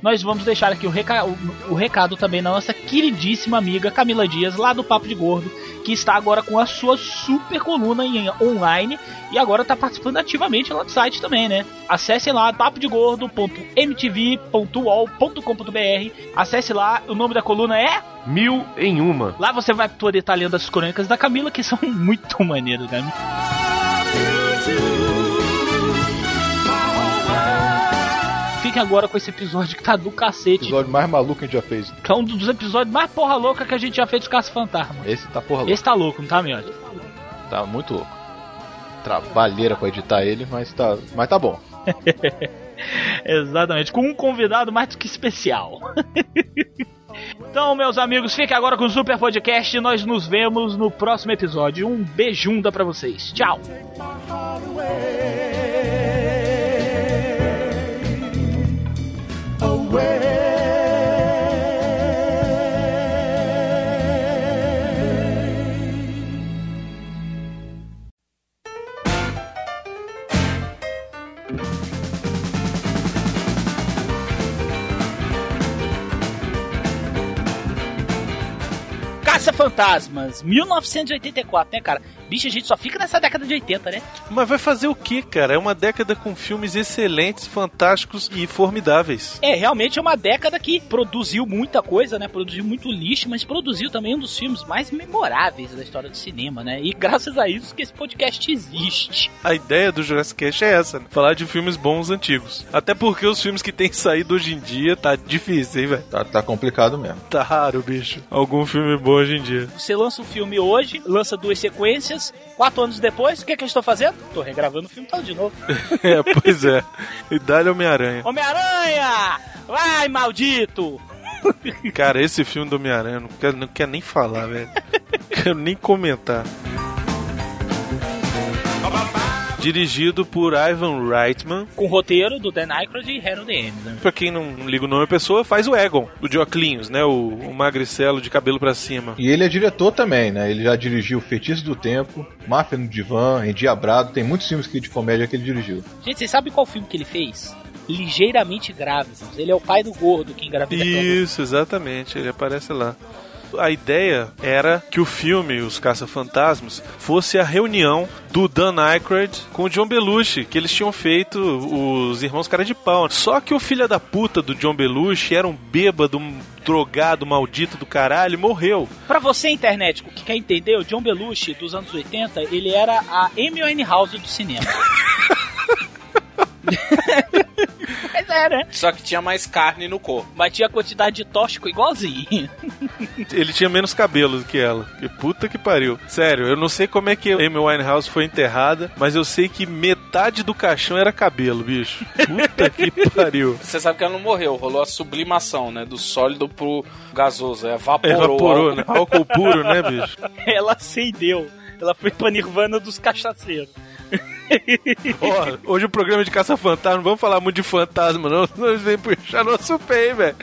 nós vamos deixar aqui o, reca- o- o recado também da nossa queridíssima amiga Camila Dias, lá do Papo de Gordo, que está agora com a sua super coluna em online e agora está participando ativamente lá do site também, né? Acesse lá papodegordo.mtv.uol.com.br Acesse lá, o nome da coluna é Mil em uma. Lá você vai poder estar lendo as crônicas da Camila, que são muito maneiras, né? Fiquem agora com esse episódio que tá do O cacete. episódio mais maluco que a gente já fez. Que é um dos episódios mais porra louca que a gente já fez dos Caça Fantasma. Esse tá porra louco. Esse tá louco, não tá, Miotti? Tá muito louco. Trabalheira pra editar ele, mas tá, mas tá bom. Exatamente, com um convidado mais do que especial. então, meus amigos, fiquem agora com o Super Podcast e nós nos vemos no próximo episódio. Um beijunda pra vocês. Tchau! Caça Fantasmas, 1984, né, cara? Bicho, a gente só fica nessa década de 80, né? Mas vai fazer o que, cara? É uma década com filmes excelentes, fantásticos e formidáveis. É, realmente é uma década que produziu muita coisa, né? Produziu muito lixo, mas produziu também um dos filmes mais memoráveis da história do cinema, né? E graças a isso que esse podcast existe. A ideia do Jurassic Cast é essa, né? Falar de filmes bons antigos. Até porque os filmes que têm saído hoje em dia tá difícil, hein, velho? Tá, tá complicado mesmo. Tá raro, bicho. Algum filme bom hoje em dia. Você lança um filme hoje, lança duas sequências, quatro anos depois, o que, é que eu estou fazendo? Tô regravando o filme todo de novo. é, pois é. E dá-lhe Homem-Aranha. Homem-Aranha! Vai, maldito! Cara, esse filme do Homem-Aranha, não quero, não quero nem falar, velho. quero nem comentar. Dirigido por Ivan Reitman. Com roteiro do Dan Aykroyd e Harold Ames, né? Pra quem não liga o nome da pessoa, faz o Egon, o de Oclinhos, né? O, o magricelo de cabelo pra cima. E ele é diretor também, né? Ele já dirigiu Feitiço do Tempo, Máfia no Divã, Endiabrado. Tem muitos filmes que- de comédia que ele dirigiu. Gente, vocês sabem qual filme que ele fez? Ligeiramente Grávidos. Ele é o pai do gordo que engravida Isso, exatamente, ele aparece lá. A ideia era que o filme Os Caça-Fantasmas fosse a reunião do Dan Aykroyd com o John Belushi, que eles tinham feito os Irmãos Cara de Pau. Só que o filho da puta do John Belushi era um bêbado, um drogado, maldito do caralho, morreu. Pra você, internet, que quer entender, o John Belushi, dos anos 80, ele era a Amy Winehouse do cinema. Mas é, né? Só que tinha mais carne no corpo. Mas tinha quantidade de tóxico igualzinho. Ele tinha menos cabelo do que ela. Que puta que pariu. Sério, eu não sei como é que a Amy Winehouse foi enterrada, mas eu sei que metade do caixão era cabelo, bicho. Puta que pariu. Você sabe que ela não morreu, rolou a sublimação, né? Do sólido pro gasoso. É, evaporou. Evaporou, álcool. né? Álcool puro, né, bicho? Ela acendeu. Ela foi pra Nirvana dos cachaceiros. Ó, hoje o programa de caça-fantasma, não vamos falar muito de fantasma, não, senão vêm puxar nosso pé, hein, velho.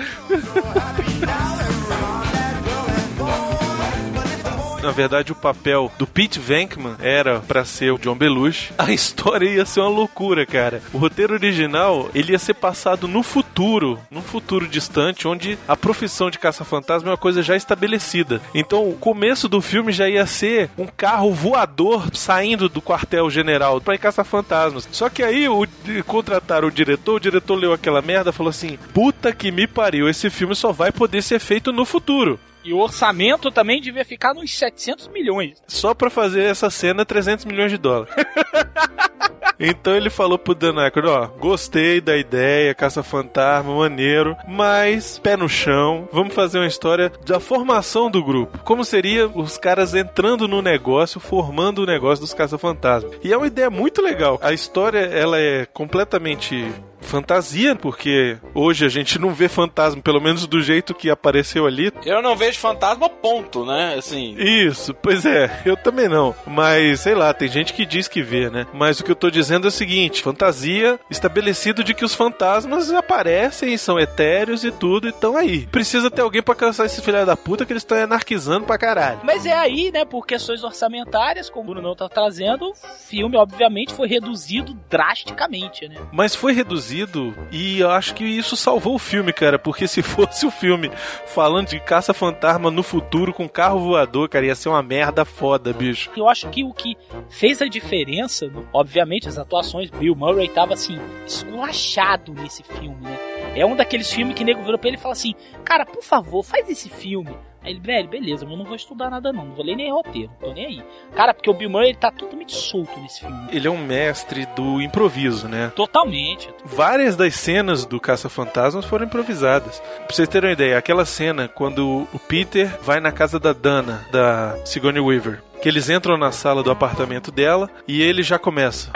Na verdade, o papel do Pete Venkman era pra ser o John Belushi. A história ia ser uma loucura, cara. O roteiro original, ele ia ser passado no futuro, num futuro distante, onde a profissão de caça-fantasma é uma coisa já estabelecida. Então, o começo do filme já ia ser um carro voador saindo do quartel-general pra ir caçar fantasmas. Só que aí, o, contrataram o diretor, o diretor leu aquela merda falou assim: puta que me pariu, esse filme só vai poder ser feito no futuro. E o orçamento também devia ficar nos 700 milhões. Só pra fazer essa cena, 300 milhões de dólares. Então ele falou pro Dan Aykroyd, ó, gostei da ideia, caça-fantasma, maneiro, mas pé no chão, vamos fazer uma história da formação do grupo. Como seria os caras entrando no negócio, formando o negócio dos caça-fantasmas. E é uma ideia muito legal. A história, ela é completamente fantasia, porque hoje a gente não vê fantasma, pelo menos do jeito que apareceu ali. Eu não vejo fantasma, ponto, né? Assim. Isso, pois é, eu também não. Mas, sei lá, tem gente que diz que vê, né? Mas o que eu tô dizendo é o seguinte: fantasia estabelecido de que os fantasmas aparecem, são etéreos e tudo, e estão aí. Precisa ter alguém pra caçar esses filha da puta que eles estão anarquizando pra caralho. Mas é aí, né, por questões orçamentárias, como o Bruno não tá trazendo, o filme, obviamente, foi reduzido drasticamente, né? Mas foi reduzido e eu acho que isso salvou o filme, cara, porque se fosse o filme falando de caça-fantasma no futuro com carro voador, cara, ia ser uma merda foda, bicho. Eu acho que o que fez a diferença, obviamente, as atuações, Bill Murray tava assim, esculachado nesse filme, né? É um daqueles filmes que o nego virou pra ele e fala assim: Cara, por favor, faz esse filme. Aí ele, velho, beleza, mas eu não vou estudar nada não, não vou ler nem roteiro, não tô nem aí. Cara, porque o Bill Murray ele tá totalmente solto nesse filme. Ele é um mestre do improviso, né? Totalmente. Várias das cenas do Caça-Fantasmas foram improvisadas. Pra vocês terem uma ideia, aquela cena quando o Peter vai na casa da Dana, da Sigourney Weaver, que eles entram na sala do apartamento dela e ele já começa.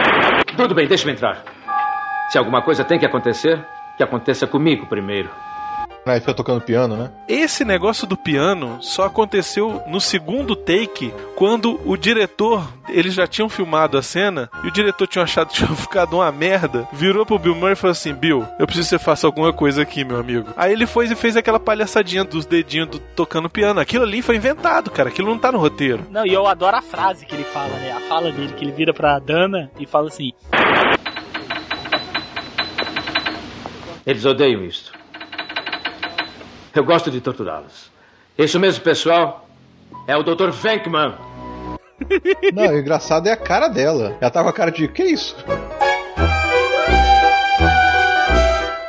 Tudo bem, deixa-me entrar. Se alguma coisa tem que acontecer, que aconteça comigo primeiro. Aí fica tocando piano, né? Esse negócio do piano só aconteceu no segundo take, quando o diretor, eles já tinham filmado a cena, e o diretor tinha achado que tinha ficado uma merda, virou pro Bill Murray e falou assim, Bill, eu preciso que você faça alguma coisa aqui, meu amigo. Aí ele foi e fez aquela palhaçadinha dos dedinhos do, tocando piano. Aquilo ali foi inventado, cara, aquilo não tá no roteiro. Não, e eu adoro a frase que ele fala, né? A fala dele, que ele vira pra Dana e fala assim... Eles odeiam isto. Eu gosto de torturá-los. Isso mesmo, pessoal. É o Dr. Venkman. Não, o engraçado é a cara dela. Ela tá com a cara de, que isso?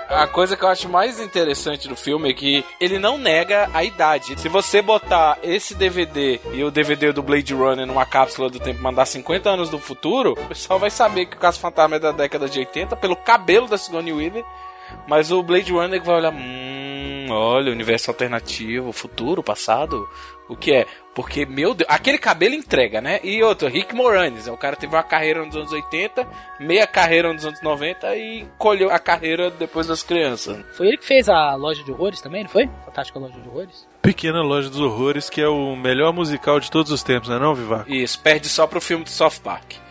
A coisa que eu acho mais interessante do filme é que ele não nega a idade. Se você botar esse DVD e o DVD do Blade Runner numa cápsula do tempo mandar 50 anos do futuro, o pessoal vai saber que o Caso Fantasma é da década de 80 pelo cabelo da Sigourney Weaver, mas o Blade Runner vai olhar, hum, olha, universo alternativo, futuro, passado, o que é? Porque, meu Deus, aquele cabelo entrega, né? E outro, Rick Moranis, o cara teve uma carreira nos anos 80, meia carreira nos anos 90 e colheu a carreira depois das crianças. Foi ele que fez a Loja de Horrores também, não foi? Fantástica Loja de Horrores? Pequena Loja dos Horrores, que é o melhor musical de todos os tempos, não é não, Vivar? Isso, perde só pro filme de South Park.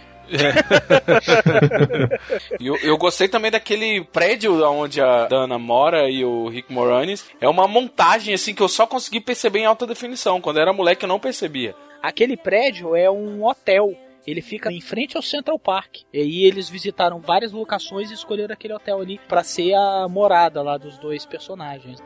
E eu, eu gostei também daquele prédio onde a Dana mora e o Rick Moranis. É uma montagem assim que eu só consegui perceber em alta definição. Quando era moleque eu não percebia. Aquele prédio é um hotel. Ele fica em frente ao Central Park. E aí eles visitaram várias locações e escolheram aquele hotel ali para ser a morada lá dos dois personagens.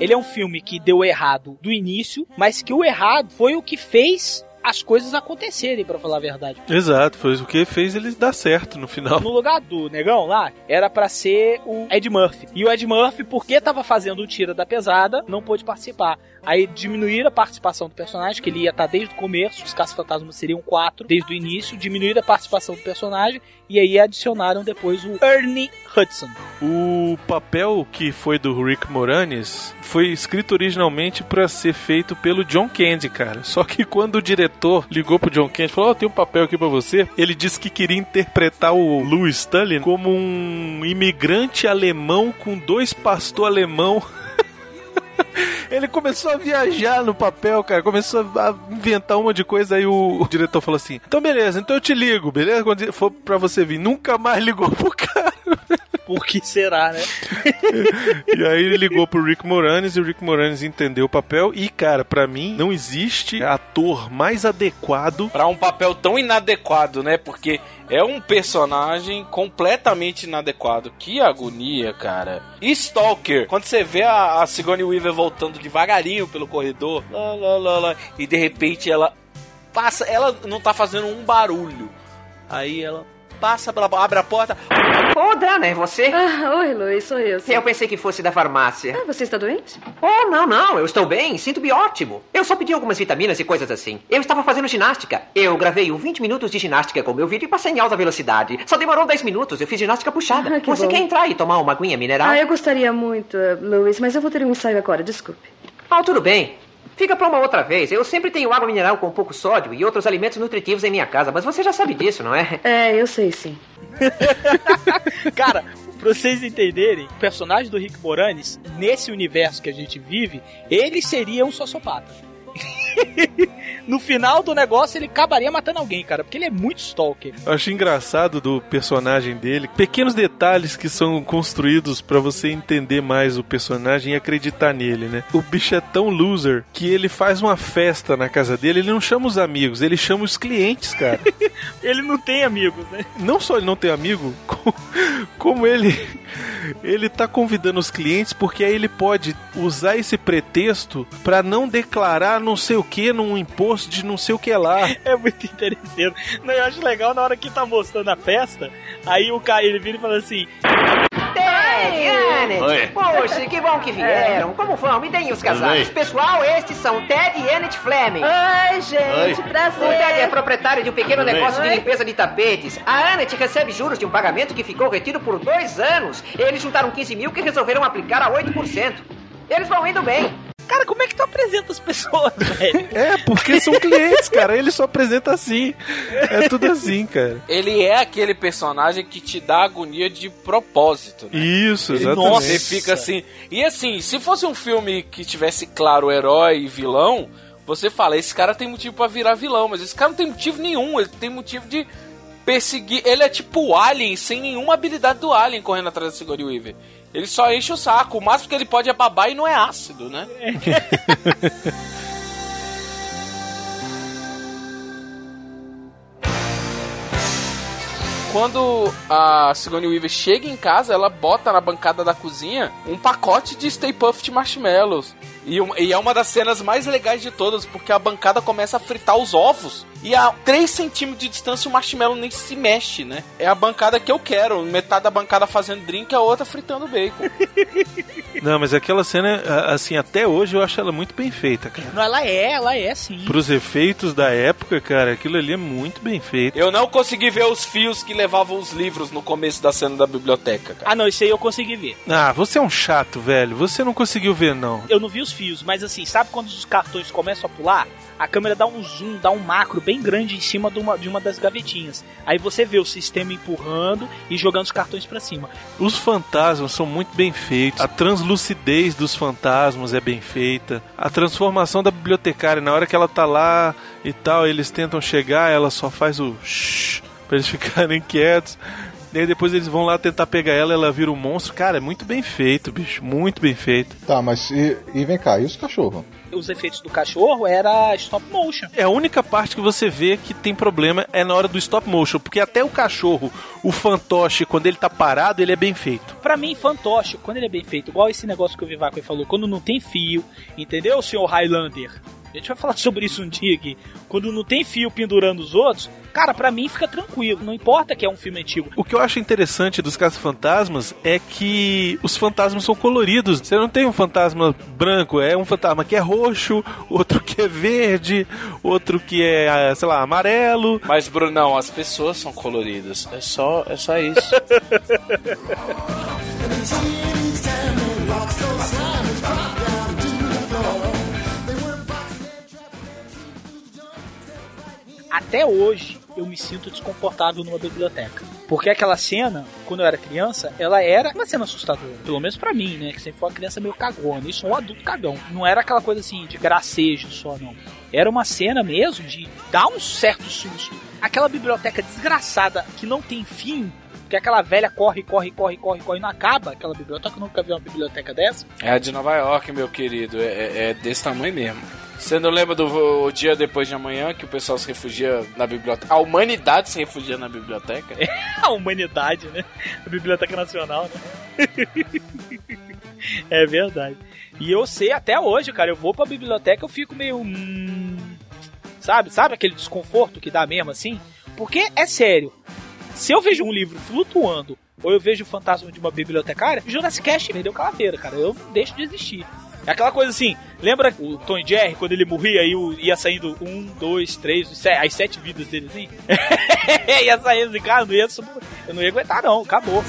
Ele é um filme que deu errado do início, mas que o errado foi o que fez as coisas acontecerem, para falar a verdade. Exato, foi o que fez ele dar certo no final. No lugar do negão lá, era para ser o Ed Murphy. E o Ed Murphy, porque tava fazendo o tira da pesada, não pôde participar. Aí diminuíram a participação do personagem, que ele ia estar desde o começo, os caça-fantasmas seriam quatro, desde o início, diminuíram a participação do personagem, e aí adicionaram depois o Ernie Hudson. O papel que foi do Rick Moranis foi escrito originalmente para ser feito pelo John Candy, cara. Só que quando o diretor ligou pro John Candy e falou: oh, tem um papel aqui para você, ele disse que queria interpretar o Louis Stalin como um imigrante alemão com dois pastor alemão ele começou a viajar no papel, cara. Começou a inventar uma de coisa. Aí o, o, diretor falou assim: Então, beleza, então eu te ligo, beleza? Quando for pra você vir. Nunca mais ligou pro cara. Por que será, né? e aí ele ligou pro Rick Moranis e o Rick Moranis entendeu o papel. E, cara, para mim, não existe ator mais adequado. para um papel tão inadequado, né? Porque é um personagem completamente inadequado. Que agonia, cara. E Stalker, quando você vê a, a Sigourney Weaver voltando devagarinho pelo corredor, lá, lá, lá, lá, e de repente ela passa, ela não tá fazendo um barulho. Aí ela passa pela abre a porta. Ô, Dana, é você? Ah, oi, Luiz, sou eu. sim. Eu pensei que fosse da farmácia. Ah, você está doente? Oh, não, não, eu estou bem, sinto-me ótimo. Eu só pedi algumas vitaminas e coisas assim. Eu estava fazendo ginástica. Eu gravei um 20 minutos de ginástica com meu vídeo e passei em alta velocidade. Só demorou 10 minutos, eu fiz ginástica puxada. Ah, que Você bom. quer entrar e tomar uma aguinha mineral? Ah, eu gostaria muito, Luiz, mas eu vou ter um ensaio agora, desculpe. Ah, tudo bem. Fica pra uma outra vez. Eu sempre tenho água mineral com pouco sódio e outros alimentos nutritivos em minha casa, mas você já sabe disso, não é? É, eu sei sim. Cara, pra vocês entenderem, o personagem do Rick Moranis, nesse universo que a gente vive, ele seria um sociopata. no final do negócio, ele acabaria matando alguém, cara, porque ele é muito stalker. Eu acho engraçado do personagem dele, pequenos detalhes que são construídos pra você entender mais o personagem e acreditar nele, né? O bicho é tão loser que ele faz uma festa na casa dele, ele não chama os amigos, ele chama os clientes, cara. ele não tem amigos, né? Não só ele não tem amigo, co- como ele ele tá convidando os clientes porque aí ele pode usar esse pretexto pra não declarar não sei o que num imposto de não sei o que lá. É muito interesseiro. Não, eu acho legal na hora que tá mostrando a festa, aí o cara ele vira e fala assim: Ted. Oi. Poxa, que bom que vieram. Como vão? Me deem os casais. Oi. Pessoal, estes são Ted e Annette Fleming. Oi, gente, Oi. prazer. O Ted é proprietário de um pequeno Oi. negócio de limpeza de tapetes. A Annette recebe juros de um pagamento que ficou retido por dois anos. Eles juntaram 15 mil que resolveram aplicar a 8%. Eles vão indo bem. Cara, como é que tu apresenta as pessoas, velho? É, porque são clientes, cara. Ele só apresenta assim. É tudo assim, cara. Ele é aquele personagem que te dá agonia de propósito. Né? Isso, Ele- exatamente. Você fica assim. E assim, se fosse um filme que tivesse claro herói e vilão, você fala, esse cara tem motivo pra virar vilão, mas esse cara não tem motivo nenhum, ele tem motivo de perseguir. Ele é tipo o Alien, sem nenhuma habilidade do Alien correndo atrás da Sigourney Weaver. Ele só enche o saco. O máximo que ele pode é babar e não é ácido, né? Quando a Sigourney Weaver chega em casa, ela bota na bancada da cozinha um pacote de Stay Puft Marshmallows. E, e é uma das cenas mais legais de todas, porque a bancada começa a fritar os ovos. E a 3 centímetros de distância o marshmallow nem se mexe, né? É a bancada que eu quero. Metade da bancada fazendo drink, a outra fritando bacon. Não, mas aquela cena, assim, até hoje eu acho ela muito bem feita, cara. Não, ela é, ela é sim. Pros efeitos da época, cara, aquilo ali é muito bem feito. Eu não consegui ver os fios que levavam os livros no começo da cena da biblioteca, cara. Ah, não, isso aí eu consegui ver. Ah, você é um chato, velho. Você não conseguiu ver, não. Eu não vi os fios, mas assim, sabe quando os cartões começam a pular? A câmera dá um zoom, dá um macro bem grande em cima de uma, de uma das gavetinhas. Aí você vê o sistema empurrando e jogando os cartões pra cima. Os fantasmas são muito bem feitos. A translucidez dos fantasmas é bem feita. A transformação da bibliotecária, na hora que ela tá lá e tal, eles tentam chegar, ela só faz o shh pra eles ficarem quietos. E aí depois eles vão lá tentar pegar ela, ela vira um monstro. Cara, é muito bem feito, bicho. Muito bem feito. Tá, mas e, e vem cá, e os cachorros? Os efeitos do cachorro era stop motion. É a única parte que você vê que tem problema é na hora do stop motion, porque até o cachorro, o fantoche, quando ele tá parado, ele é bem feito. Pra mim, fantoche, quando ele é bem feito, igual esse negócio que o Vivaco falou, quando não tem fio, entendeu, senhor Highlander? A gente vai falar sobre isso um dia aqui. Quando não tem fio pendurando os outros, cara, pra mim fica tranquilo. Não importa que é um filme antigo. O que eu acho interessante dos caça-fantasmas é que os fantasmas são coloridos. Você não tem um fantasma branco, é um fantasma que é roxo, outro que é verde, outro que é, ah, sei lá, amarelo. Mas, Brunão, as pessoas são coloridas. É só, é só isso. Até hoje eu me sinto desconfortável numa biblioteca. Porque aquela cena, quando eu era criança, ela era uma cena assustadora. Pelo menos pra mim, né? Que sempre foi uma criança meio cagona. Isso é um adulto cagão. Não era aquela coisa assim de gracejo só, não. Era uma cena mesmo de dar um certo susto. Aquela biblioteca desgraçada que não tem fim. Que aquela velha corre, corre, corre, corre, corre, não acaba. Aquela biblioteca, eu nunca vi uma biblioteca dessa. É a de Nova York, meu querido. É, é- é desse tamanho mesmo. Você não lembra do o dia depois de amanhã que o pessoal se refugia na biblioteca? A humanidade se refugia na biblioteca? a humanidade, né? A Biblioteca Nacional, né? é verdade. E eu sei até hoje, cara, eu vou pra biblioteca eu fico meio. hum, sabe? Sabe aquele desconforto que dá mesmo assim? Porque é sério. Se eu vejo um livro flutuando ou eu vejo o fantasma de uma bibliotecária, Jurassic Cast perdeu calaveira, cara. Eu deixo de existir. É aquela coisa assim, lembra o Tom Jerry, quando ele morria e ia saindo um, dois, três, as sete vidas dele assim? ia saindo assim, cara, não ia, eu não ia aguentar não, acabou.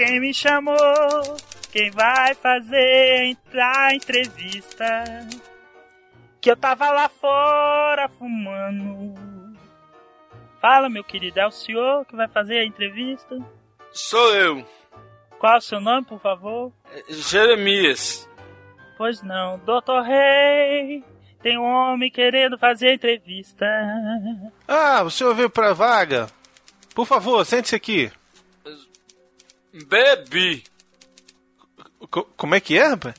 Quem me chamou? Quem vai fazer entrar entrevista? Que eu tava lá fora fumando. Fala, meu querido, é o senhor que vai fazer a entrevista? Sou eu, Qual é o seu nome, por favor? Jeremias. Pois não, doutor Rei. Tem um homem querendo fazer a entrevista. Ah, o senhor veio pra vaga? Por favor, sente-se aqui. Bebi. Co- como é que é, rapaz?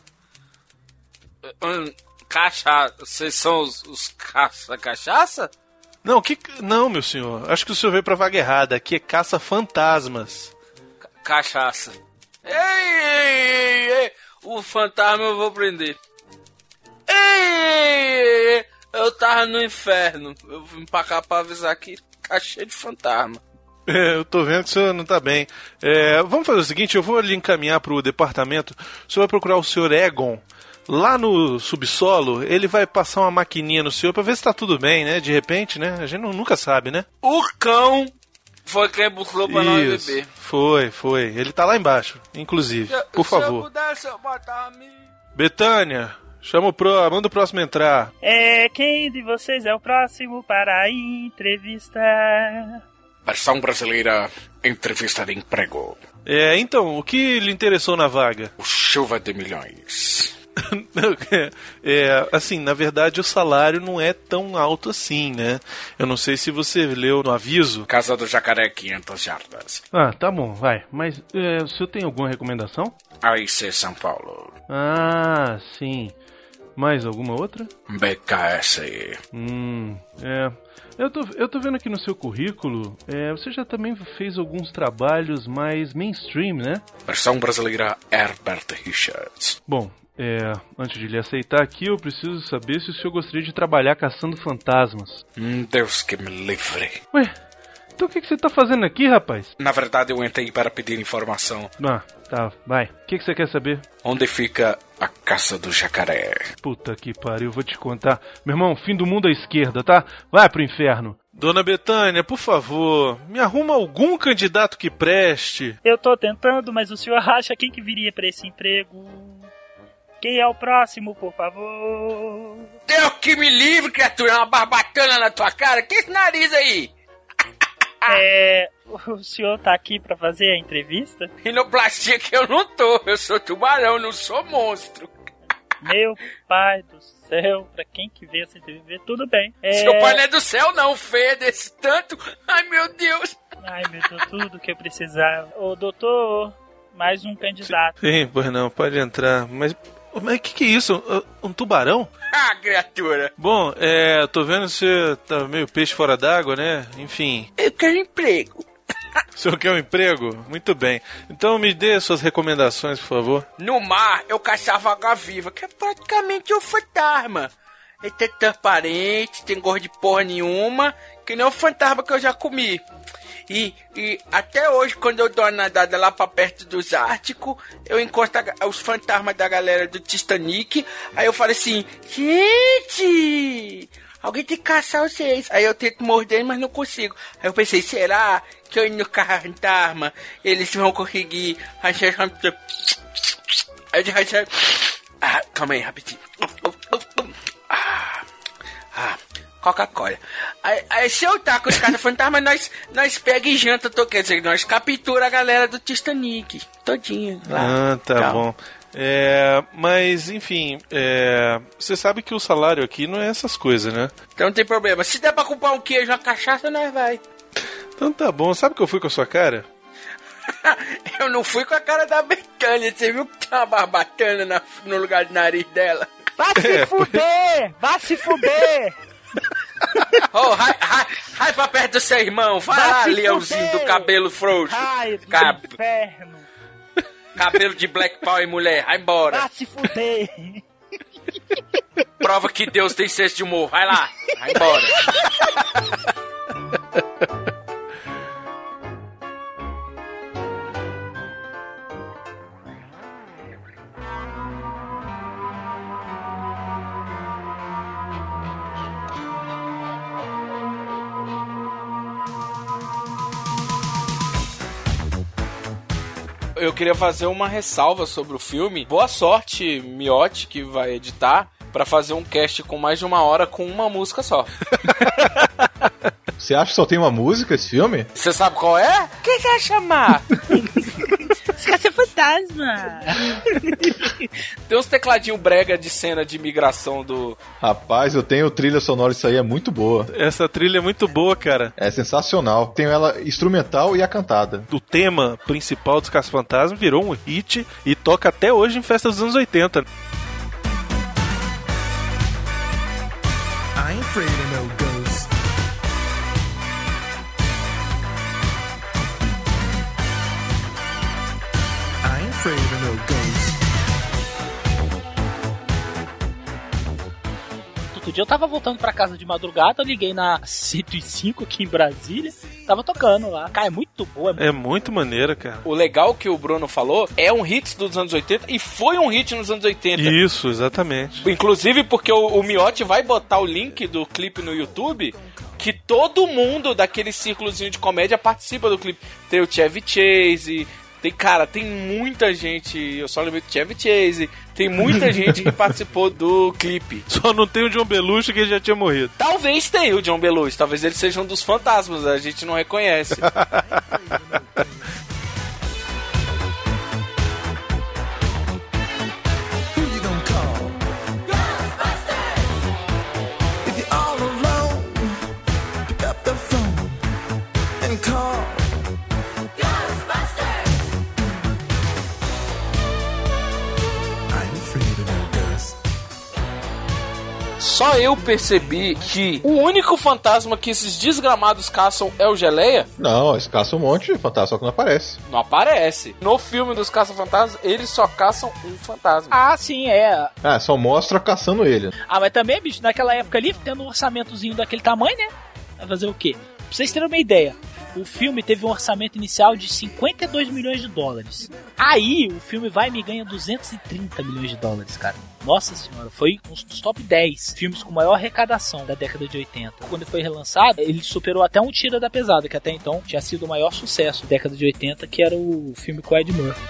Hum, cachaça. Vocês são os, os caça cachaça? Não, que. Não, meu senhor. Acho que o senhor veio pra vaga errada. Aqui é caça fantasmas. Cachaça. Ei, ei, ei, ei. O fantasma eu vou prender. Ei, ei, ei. Eu tava no inferno. Eu vim pra cá pra avisar que tá cheio de fantasma. É, eu tô vendo que o senhor não tá bem. É, vamos fazer o seguinte, eu vou lhe encaminhar pro departamento. O senhor vai procurar o senhor Egon. Lá no subsolo, ele vai passar uma maquininha no senhor pra ver se tá tudo bem, né? De repente, né? A gente não- nunca sabe, né? O cão foi quem buscou pra nós beber. Foi, foi. Ele tá lá embaixo, inclusive. Por Se eu favor. pudesse. Betânia, chama o pro, manda o próximo entrar. É, quem de vocês é o próximo para a entrevista? Versão brasileira, entrevista de emprego. É, então, o que lhe interessou na vaga? O chuva de milhões. é, assim, na verdade o salário não é tão alto assim, né? Eu não sei se você leu no aviso. Casa do Jacaré, 500 jardas. Ah, tá bom, vai. Mas é, o senhor tem alguma recomendação? AIC São Paulo. Ah, sim. Mais alguma outra? BKS. Hum, é. Eu tô, eu tô vendo aqui no seu currículo, é, você já também fez alguns trabalhos mais mainstream, né? Versão brasileira, Herbert Richards. Bom, é, antes de lhe aceitar aqui, eu preciso saber se o senhor gostaria de trabalhar caçando fantasmas. Hum, Deus que me livre. Ué, então o que, que você tá fazendo aqui, rapaz? Na verdade, eu entrei para pedir informação. Ah, tá, vai. O que, que você quer saber? Onde fica a Caça do Jacaré? Puta que pariu, eu vou te contar. Meu irmão, fim do mundo à esquerda, tá? Vai pro inferno. Dona Betânia, por favor, me arruma algum candidato que preste. Eu tô tentando, mas o senhor acha quem que viria para esse emprego? Quem é o próximo, por favor? Deus que me livre, criatura, uma barbatana na tua cara. Que esse nariz aí? É. O senhor tá aqui pra fazer a entrevista? Rinoplastia que eu não tô. Eu sou tubarão, não sou monstro. Meu pai do céu, pra quem que vê essa entrevista, tudo bem. É... Seu pai não é do céu, não, feio desse tanto. Ai, meu Deus. Ai, meu Deus, tudo que eu precisava. Ô, doutor, mais um candidato. Sim, pois não, pode entrar. Mas mas o que, que é isso? Um, um tubarão? Ah, criatura. Bom, é, tô vendo que você tá meio peixe fora d'água, né? Enfim. Eu quero emprego. O senhor quer um emprego? Muito bem. Então me dê suas recomendações, por favor. No mar, eu caçava água viva, que é praticamente um fantasma. Ele é transparente, tem gosto de porra nenhuma, que nem o fantasma que eu já comi. E, e até hoje, quando eu dou uma nadada lá pra perto dos Árticos, eu encosto a- os fantasmas da galera do Titanic. Aí eu falo assim: Gente! Alguém tem que caçar vocês. Aí eu tento morder, mas não consigo. Aí eu pensei: será que eu indo no fantasma eles vão conseguir achar. Aí eu achar. Ah, calma aí, rapidinho. Ah, Coca-Cola. Aí, aí se eu tá com os caras fantasma, nós, nós pega e janta, tô, quer dizer, nós captura a galera do Titanic. Todinha. Lá. Ah, tá Calma. bom. É, mas enfim, é, você sabe que o salário aqui não é essas coisas, né? Então não tem problema. Se der pra comprar um queijo, uma cachaça, nós vai. Então tá bom. Sabe que eu fui com a sua cara? Eu não fui com a cara da Betânia. Você viu que tem uma barbatana na- no lugar do nariz dela? Vá se fuder! Vá se fuder! Vai, vai, vai pra perto do seu irmão. Vai Vai lá, leãozinho do cabelo frouxo. Raio do Cab- inferno! cabelo de Black Power e mulher. Vai embora. Vá se fuder! Prova que Deus tem senso de humor. Vai lá. Vai embora. Eu queria fazer uma ressalva sobre o filme. Boa sorte, Miotti, que vai editar, pra fazer um cast com mais de uma hora com uma música só. Você acha que só tem uma música esse filme? Você sabe qual é? Quem quer chamar? Fantasma! Tem uns tecladinhos brega de cena de imigração do. Rapaz, eu tenho trilha sonora, isso aí é muito boa. Essa trilha é muito boa, cara. É sensacional. Tenho ela instrumental e a cantada. O tema principal dos Caça-Fantasmas virou um hit e toca até hoje em festas dos anos 80. I ain't afraid of no. Outro dia eu tava voltando pra casa de madrugada, eu liguei na 105 aqui em Brasília, tava tocando lá. Cara, é muito boa. É muito maneira, cara. O legal que o Bruno falou é um hit dos anos 80 e foi um hit nos anos 80. Isso, exatamente. Inclusive porque o, o Miotti vai botar o link do clipe no YouTube. Que todo mundo daquele círculozinho de comédia participa do clipe. Tem o Chevy Chase, tem, cara, tem muita gente. Eu só lembrei do Chevy Chase. Tem muita gente que participou do clipe. Só não tem o John Belushi que ele já tinha morrido. Talvez tenha o John Belushi, talvez ele seja um dos fantasmas, a gente não reconhece. Call? Só eu percebi que o único fantasma que esses desgramados caçam é o Geleia. Não, eles caçam um monte de fantasma, só que não aparece. Não aparece. No filme dos caça-fantasmas, eles só caçam um fantasma. Ah, sim, é. Ah, só mostra caçando ele. Ah, mas também, bicho, naquela época ali, tendo um orçamentozinho daquele tamanho, né? Vai fazer o quê? Pra vocês terem uma ideia, o filme teve um orçamento inicial de 52 milhões de dólares. Aí, o filme vai e me ganha 230 milhões de dólares, cara. Nossa senhora, foi um dos top 10 filmes com maior arrecadação da década de 80. Quando foi relançado, ele superou até um Tira da Pesada, que até então tinha sido o maior sucesso da década de 80, que era o filme com Ed Murphy.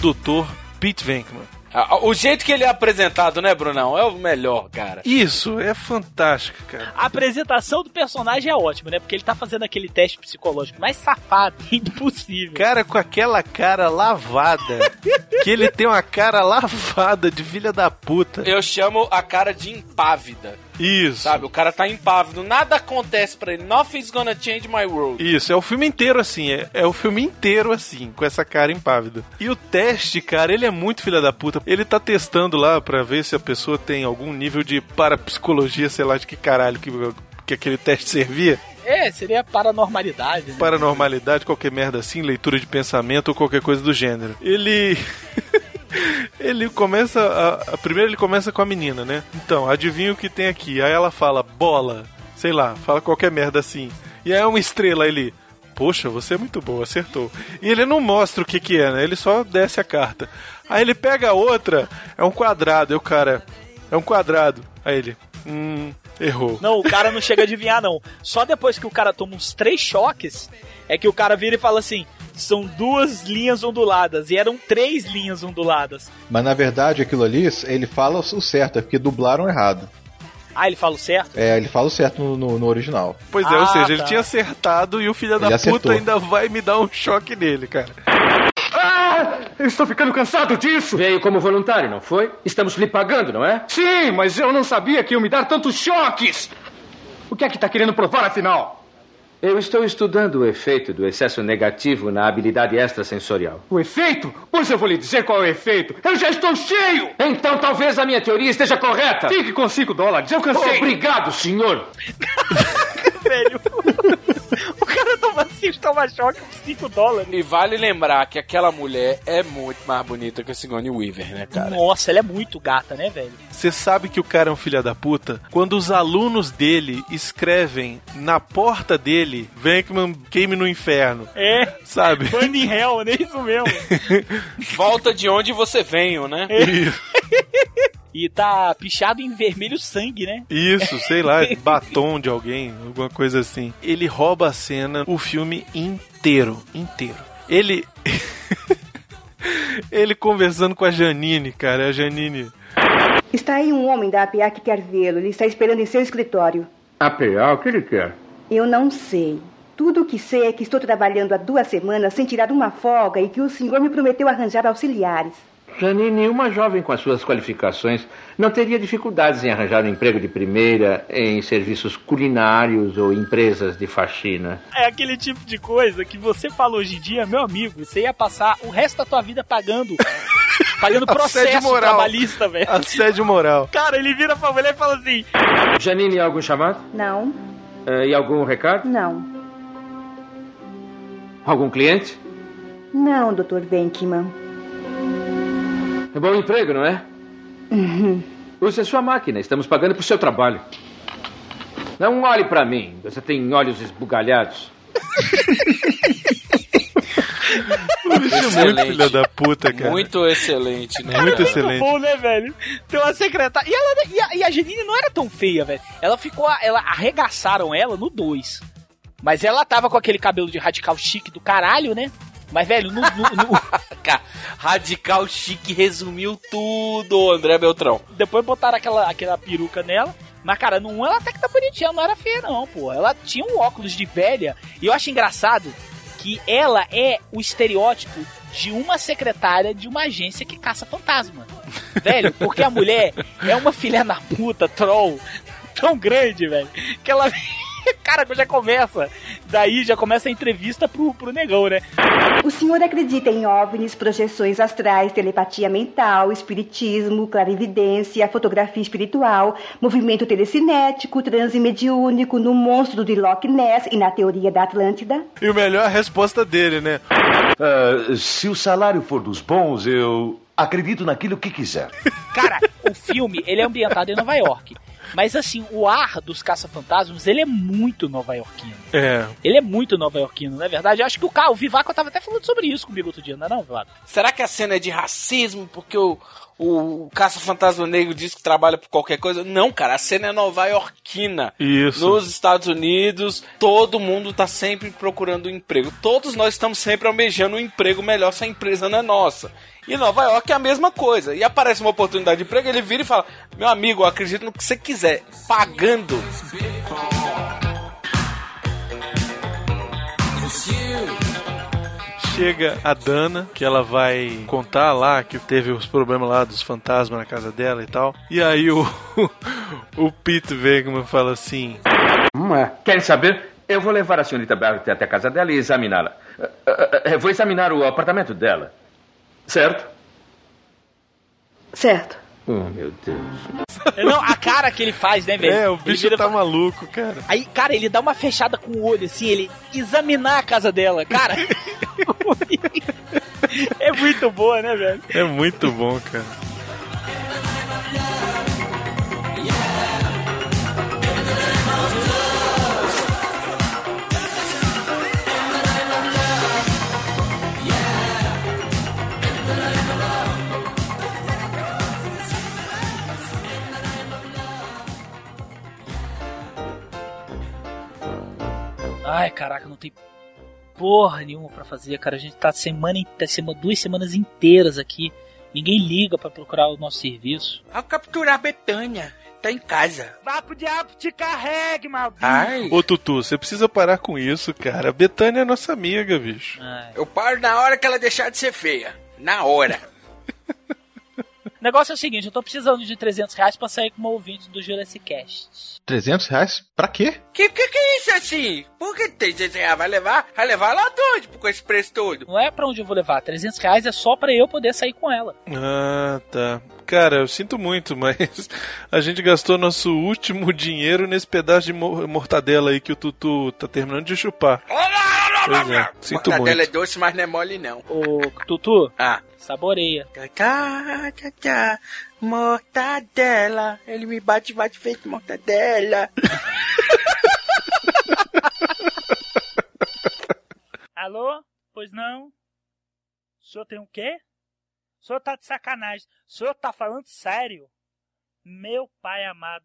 Doutor Pete Venkman. Ah, O jeito que ele é apresentado, né, Brunão? É o melhor, cara. Isso, é fantástico, cara. A apresentação do personagem é ótima, né? Porque ele tá fazendo aquele teste psicológico mais safado impossível. Cara com aquela cara lavada. que ele tem uma cara lavada de filha da puta. Eu chamo a cara de impávida. Isso. Sabe, o cara tá impávido, nada acontece pra ele. Nothing's gonna change my world. Isso, é o filme inteiro assim, é, é o filme inteiro assim, com essa cara impávida. E o teste, cara, ele é muito filha da puta. Ele tá testando lá pra ver se a pessoa tem algum nível de parapsicologia, sei lá de que caralho que, que aquele teste servia. É, seria paranormalidade. Né? Paranormalidade, qualquer merda assim, leitura de pensamento ou qualquer coisa do gênero. Ele. ele começa. A, a- primeiro ele começa com a menina, né? Então, adivinha o que tem aqui. Aí ela fala, bola. Sei lá, fala qualquer merda assim. E aí é uma estrela ele. Poxa, você é muito boa, acertou. E ele não mostra o que que é, né? Ele só desce a carta. Aí ele pega a outra, é um quadrado. Aí o cara, é um quadrado. Aí ele, hum, errou. Não, o cara não chega a adivinhar, não. Só depois que o cara toma uns três choques, é que o cara vira e fala assim: são duas linhas onduladas. E eram três linhas onduladas. Mas na verdade aquilo ali, ele fala o certo, é porque dublaram errado. Ah, ele fala o certo? É, ele fala o certo no, no- no original. Pois é, ou Ah, seja, ele tá. tinha acertado e o filho da Ele puta acertou. ainda vai me dar um choque nele, cara. Ah! Eu estou ficando cansado disso! Veio como voluntário, não foi? Estamos lhe pagando, não é? Sim, mas eu não sabia que iam me dar tantos choques! O que é que tá querendo provar, afinal? Eu estou estudando o efeito do excesso negativo na habilidade extrasensorial. O efeito? Pois eu vou lhe dizer qual é o efeito. Eu já estou cheio! Então talvez a minha teoria esteja correta. Fique com 5 dólares, eu cansei. Obrigado, senhor. velho. o cara toma assim, toma choque por 5 dólares. E vale lembrar que aquela mulher é muito mais bonita que a Sigourney Weaver, né, cara? Nossa, ela é muito gata, né, velho? Você sabe que o cara é um filho da puta quando os alunos dele escrevem na porta dele Venkman queime no inferno. É. Sabe? Burn in Hell, né? Isso mesmo. Volta de onde você veio, né? E tá pichado em vermelho sangue, né? Isso, sei lá, batom de alguém, alguma coisa assim. Ele rouba a cena, o filme inteiro, inteiro. Ele ele conversando com a Janine, cara, a Janine. Está aí um homem da APA que quer vê-lo. Ele está esperando em seu escritório. APA, o que ele quer? Eu não sei. Tudo o que sei é que estou trabalhando há duas semanas sem tirar uma folga e que o senhor me prometeu arranjar auxiliares. Janine, uma jovem com as suas qualificações não teria dificuldades em arranjar um emprego de primeira em serviços culinários ou empresas de faxina. É aquele tipo de coisa que você fala hoje em dia, meu amigo, você ia passar o resto da tua vida pagando. Pagando processo moral. trabalhista, velho. Assédio moral. Cara, ele vira pra mulher e fala assim: Janine, algum chamado? Não, Eh, e algum recado? não. Algum cliente? Não, Dr. Venkman. É bom emprego, não é? Uhum. Use a sua máquina, estamos pagando por seu trabalho. Não olhe pra mim, você tem olhos esbugalhados. Muito Excelente. filho da puta, cara. Muito excelente, né? Muito cara? excelente. bom, né, velho? Tem uma secretária. E, ela, e, a, e a Janine não era tão feia, velho. Ela ficou. Ela arregaçaram ela no 2. Mas ela tava com aquele cabelo de radical chique do caralho, né? Mas, velho, no. no- no- Radical Chique resumiu tudo, André Beltrão. depois botaram aquela, aquela peruca nela. Mas, cara, no 1 ela até que tá bonitinha, não era feia, não, pô. Ela tinha um óculos de velha. E eu acho engraçado que ela é o estereótipo de uma secretária de uma agência que caça fantasma. Velho, porque a mulher é uma filha da puta, troll, tão grande, velho, que ela. Cara, já começa. Daí já começa a entrevista pro, pro negão, né? O senhor acredita em OVNIs, projeções astrais, telepatia mental, espiritismo, clarividência, fotografia espiritual, movimento telecinético, transe mediúnico, no monstro de Loch Ness e na teoria da Atlântida? E o melhor é a resposta dele, né? Ah, se o salário for dos bons, eu acredito naquilo que quiser. Cara, o filme, ele é ambientado em Nova York. Mas assim, o ar dos caça-fantasmas, ele é muito nova-iorquino. É. Ele é muito nova-iorquino, não é verdade? Eu acho que o cara, o Vivaco tava até falando sobre isso comigo outro dia, não é não, Vivaco? Será que a cena é de racismo porque o, o caça-fantasma negro diz que trabalha por qualquer coisa? Não, cara, a cena é nova-iorquina. Isso. Nos Estados Unidos, todo mundo tá sempre procurando um emprego. Todos nós estamos sempre almejando um emprego melhor se a empresa não é nossa. E Nova York é a mesma coisa. E aparece uma oportunidade de emprego, ele vira e fala: Meu amigo, eu acredito no que você quiser, pagando. Chega a Dana, que ela vai contar lá que teve os problemas lá dos fantasmas na casa dela e tal. E aí o, o Pete Venkman fala assim: Hum, é. Querem saber? Eu vou levar a senhorita Barrett até a casa dela e examiná-la. Eh, eh, eh, vou examinar o apartamento dela. Certo? Certo. Oh, meu Deus. Não, a cara que ele faz, né, velho? É, o bicho vira tá maluco, cara. Aí, cara, ele dá uma fechada com o olho, assim, ele examinar a casa dela. Cara, é muito boa, né, velho? É muito bom, cara. Ai, caraca, não tem porra nenhuma pra fazer, cara. A gente tá semana, tá sema- duas semanas inteiras aqui. Ninguém liga pra procurar o nosso serviço. Ao capturar Betânia, tá em casa. Vá pro diabo, te carregue, maldito. Ai. Ô Tutu, você precisa parar com isso, cara. A Betânia é nossa amiga, bicho. Eu paro na hora que ela deixar de ser feia. Na hora. Negócio é o seguinte, eu tô precisando de 300 reais pra sair com uma ouvinte do Jurassic Cast. 300 reais? Pra quê? Que, que que é isso assim? Por que tem gente reais? Vai levar? Vai levar lá doido com esse preço todo? Não é pra onde eu vou levar, 300 reais é só pra eu poder sair com ela. Ah, tá. Cara, eu sinto muito, mas a gente gastou nosso último dinheiro nesse pedaço de mo- mortadela aí que o Tutu tá terminando de chupar. Pois é, sinto Mortadela é muito. doce, mas não é mole não. Ô, Tutu, Ah. Saboreia. Tá. Mortadela. Ele me bate, bate feito mortadela. Alô? Pois não? O senhor tem o quê? O senhor tá de sacanagem. O senhor tá falando sério? Meu pai amado.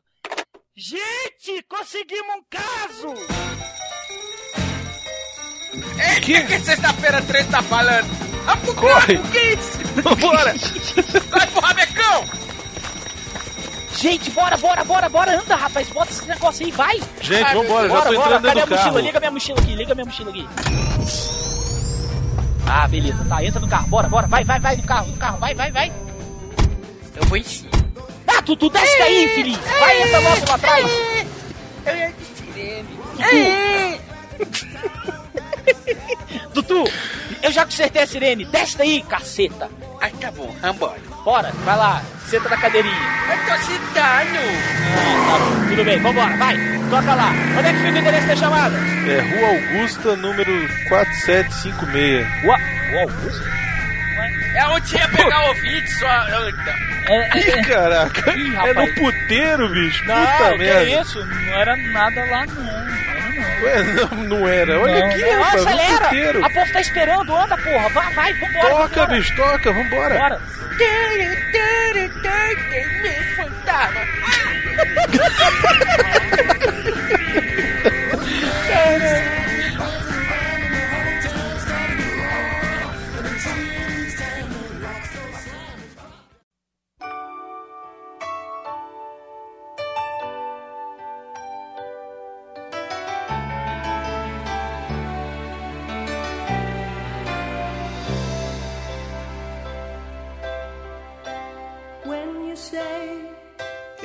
Gente, conseguimos um caso! Eita, que, que sexta-feira 13 tá falando? Ah, pro Corre. campo, que é isso? Vambora! Vai pro rabecão! Gente, bora, bora, bora, bora, anda, rapaz, bota esse negócio aí, vai! Gente, vambora, já bora, tô bora, entrando cadê dentro do mochila? carro. Liga minha mochila aqui, liga minha mochila aqui. Ah, beleza, tá, entra no carro, bora, bora, vai, vai, vai no carro, no carro, vai, vai, vai. Eu vou em cima. Ah, Tutu, desce daí, infeliz! Vai, entra logo lá atrás! Eu ia de sirene. Tutu, eu já consertei a sirene, desce daí, caceta! Ai, tá bom, vambora. Bora, vai lá, senta na cadeirinha. Eu tô sentando. Ah, tá bom, tudo bem, vambora, vai, toca lá. Onde é que fica o endereço da chamada? É Rua Augusta, número 4756. Rua, Rua Augusta? É onde ia pegar o ouvinte, sua anta. É, Ih, caraca! Ih, é no puteiro, bicho! Não, Puta que merda! isso, não era nada lá não. Não era não. Ué, não, não era. Olha Não, aqui, não, rapaz, acelera! puteiro. A povo tá esperando, anda, porra. Vai, vai, vambora. Toca, vambora. bicho, toca, vambora. Bora. Fantasma.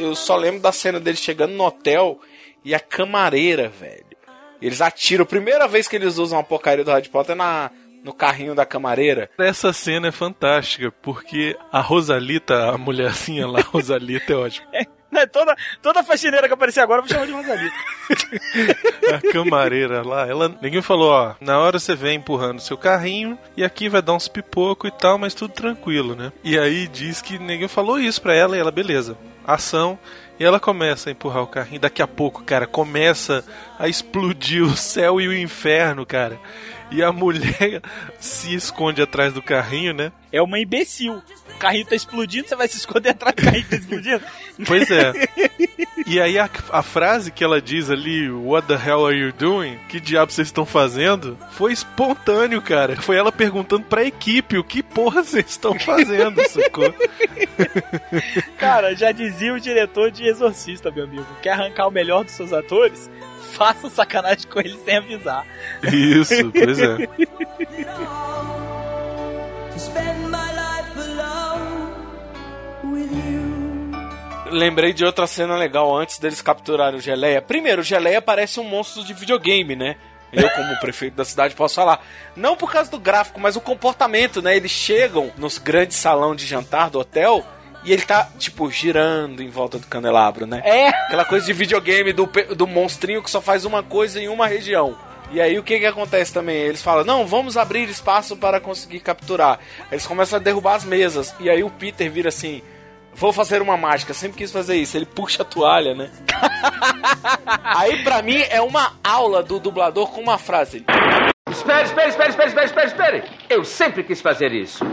Eu só lembro da cena dele chegando no hotel e a camareira, velho. Eles atiram. Primeira vez que eles usam a porcaria do Harry Potter é na, no carrinho da camareira. Essa cena é fantástica, porque a Rosalita, a mulherzinha lá, a Rosalita é ótima. Né, toda, toda faxineira que aparecer agora eu vou chamar de Rosalita. A camareira lá, ela. Ninguém falou, ó, na hora você vem empurrando seu carrinho e aqui vai dar uns pipoco e tal, mas tudo tranquilo, né? E aí diz que ninguém falou isso pra ela e ela, beleza. Ação. E ela começa a empurrar o carrinho. Daqui a pouco, cara, começa a explodir o céu e o inferno, cara. E a mulher se esconde atrás do carrinho, né? É uma imbecil. O carrinho tá explodindo, você vai se esconder atrás do carrinho que tá explodindo? Pois é. E aí a, a frase que ela diz ali, What the hell are you doing? Que diabo vocês estão fazendo? Foi espontâneo, cara. Foi ela perguntando pra equipe o que porra vocês estão fazendo, sacou? Cara, já dizia o diretor de Exorcista, meu amigo. Quer arrancar o melhor dos seus atores? Faça sacanagem com eles sem avisar. Isso, pois é. To spend my life alone with you. Lembrei de outra cena legal antes deles capturarem o Geleia. Primeiro, o Geleia parece um monstro de videogame, né? Eu, como prefeito da cidade, posso falar. Não por causa do gráfico, mas o comportamento, né? Eles chegam nos grandes salão de jantar do hotel e ele tá, tipo, girando em volta do candelabro, né? É. Aquela coisa de videogame do, do monstrinho que só faz uma coisa em uma região. E aí o que que acontece também? Eles falam, não, vamos abrir espaço para conseguir capturar. Eles começam a derrubar as mesas. E aí o Peter vira assim, vou fazer uma mágica. Sempre quis fazer isso. Ele puxa a toalha, né? aí pra mim é uma aula do dublador com uma frase. Espere, espere, espere, espere, espere, espere, espere. Eu sempre quis fazer isso.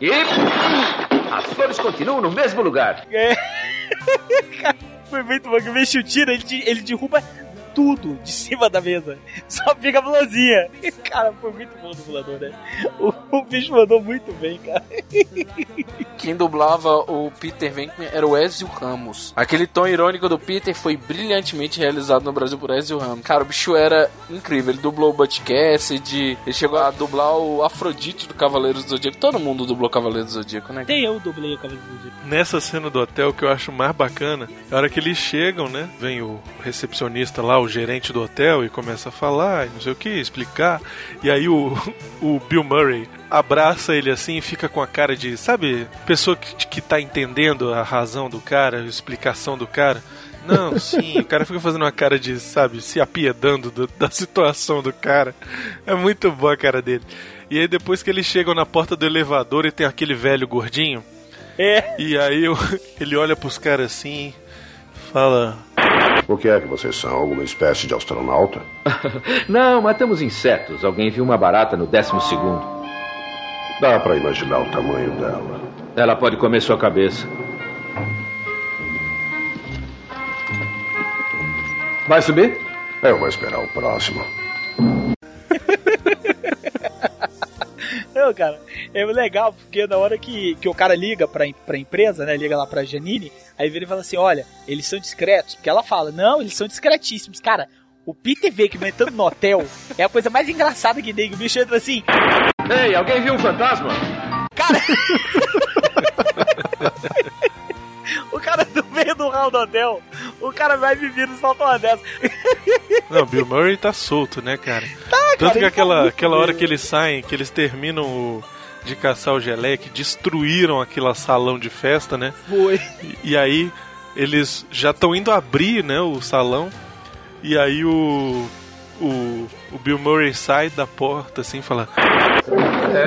E as flores continuam no mesmo lugar. É. Cara, Foi muito bom que o bicho tira, ele, ele derruba tudo de cima da mesa. Só fica a blusinha. Cara, foi muito bom o dublador, né? O, o bicho mandou muito bem, cara. Quem dublava o Peter Venkman era o Ezio Ramos. Aquele tom irônico do Peter foi brilhantemente realizado no Brasil por Ezio Ramos. Cara, o bicho era incrível. Ele dublou o Butch Cassidy, ele chegou a dublar o Afrodite do Cavaleiros do Zodíaco. Todo mundo dublou Cavaleiros do Zodíaco, né? Nem eu dublei o Cavaleiro do Zodíaco. Nessa cena do hotel, o que eu acho mais bacana, é a hora que eles chegam, né? Vem o recepcionista lá, o gerente do hotel, e começa a falar, e não sei o que, explicar. E aí o, o Bill Murray abraça ele assim e fica com a cara de, sabe, pessoa que, que tá entendendo a razão do cara, a explicação do cara. Não, sim, o cara fica fazendo uma cara de, sabe, se apiedando do- da situação do cara. É muito boa a cara dele. E aí depois que eles chegam na porta do elevador e tem aquele velho gordinho. É. E aí eu- ele olha pros caras assim, fala. O que é que vocês são? Alguma espécie de astronauta? Não, matamos insetos. Alguém viu uma barata no décimo segundo. Dá pra imaginar o tamanho dela. Ela pode comer sua cabeça. Vai subir? Eu vou esperar o próximo. Não, cara, é legal, porque na hora que, que o cara liga pra, pra empresa, né? Liga lá pra Janine, aí vira e fala assim: olha, eles são discretos. Porque ela fala, não, eles são discretíssimos. Cara, o Peter Venkman entrando no hotel é a coisa mais engraçada que tem. que O bicho entra assim. Ei, alguém viu um fantasma? O cara no meio do hall do hotel, o cara vai me vir e solta uma dessa. Não, Bill Murray tá solto, né, cara? Tá, Tanto cara, que aquela, tá aquela hora que eles saem, que eles terminam o- de caçar o geleque, destruíram aquele salão de festa, né? Foi. E, e aí eles já estão indo abrir, né, o salão. E aí o, o o Bill Murray sai da porta assim, e fala: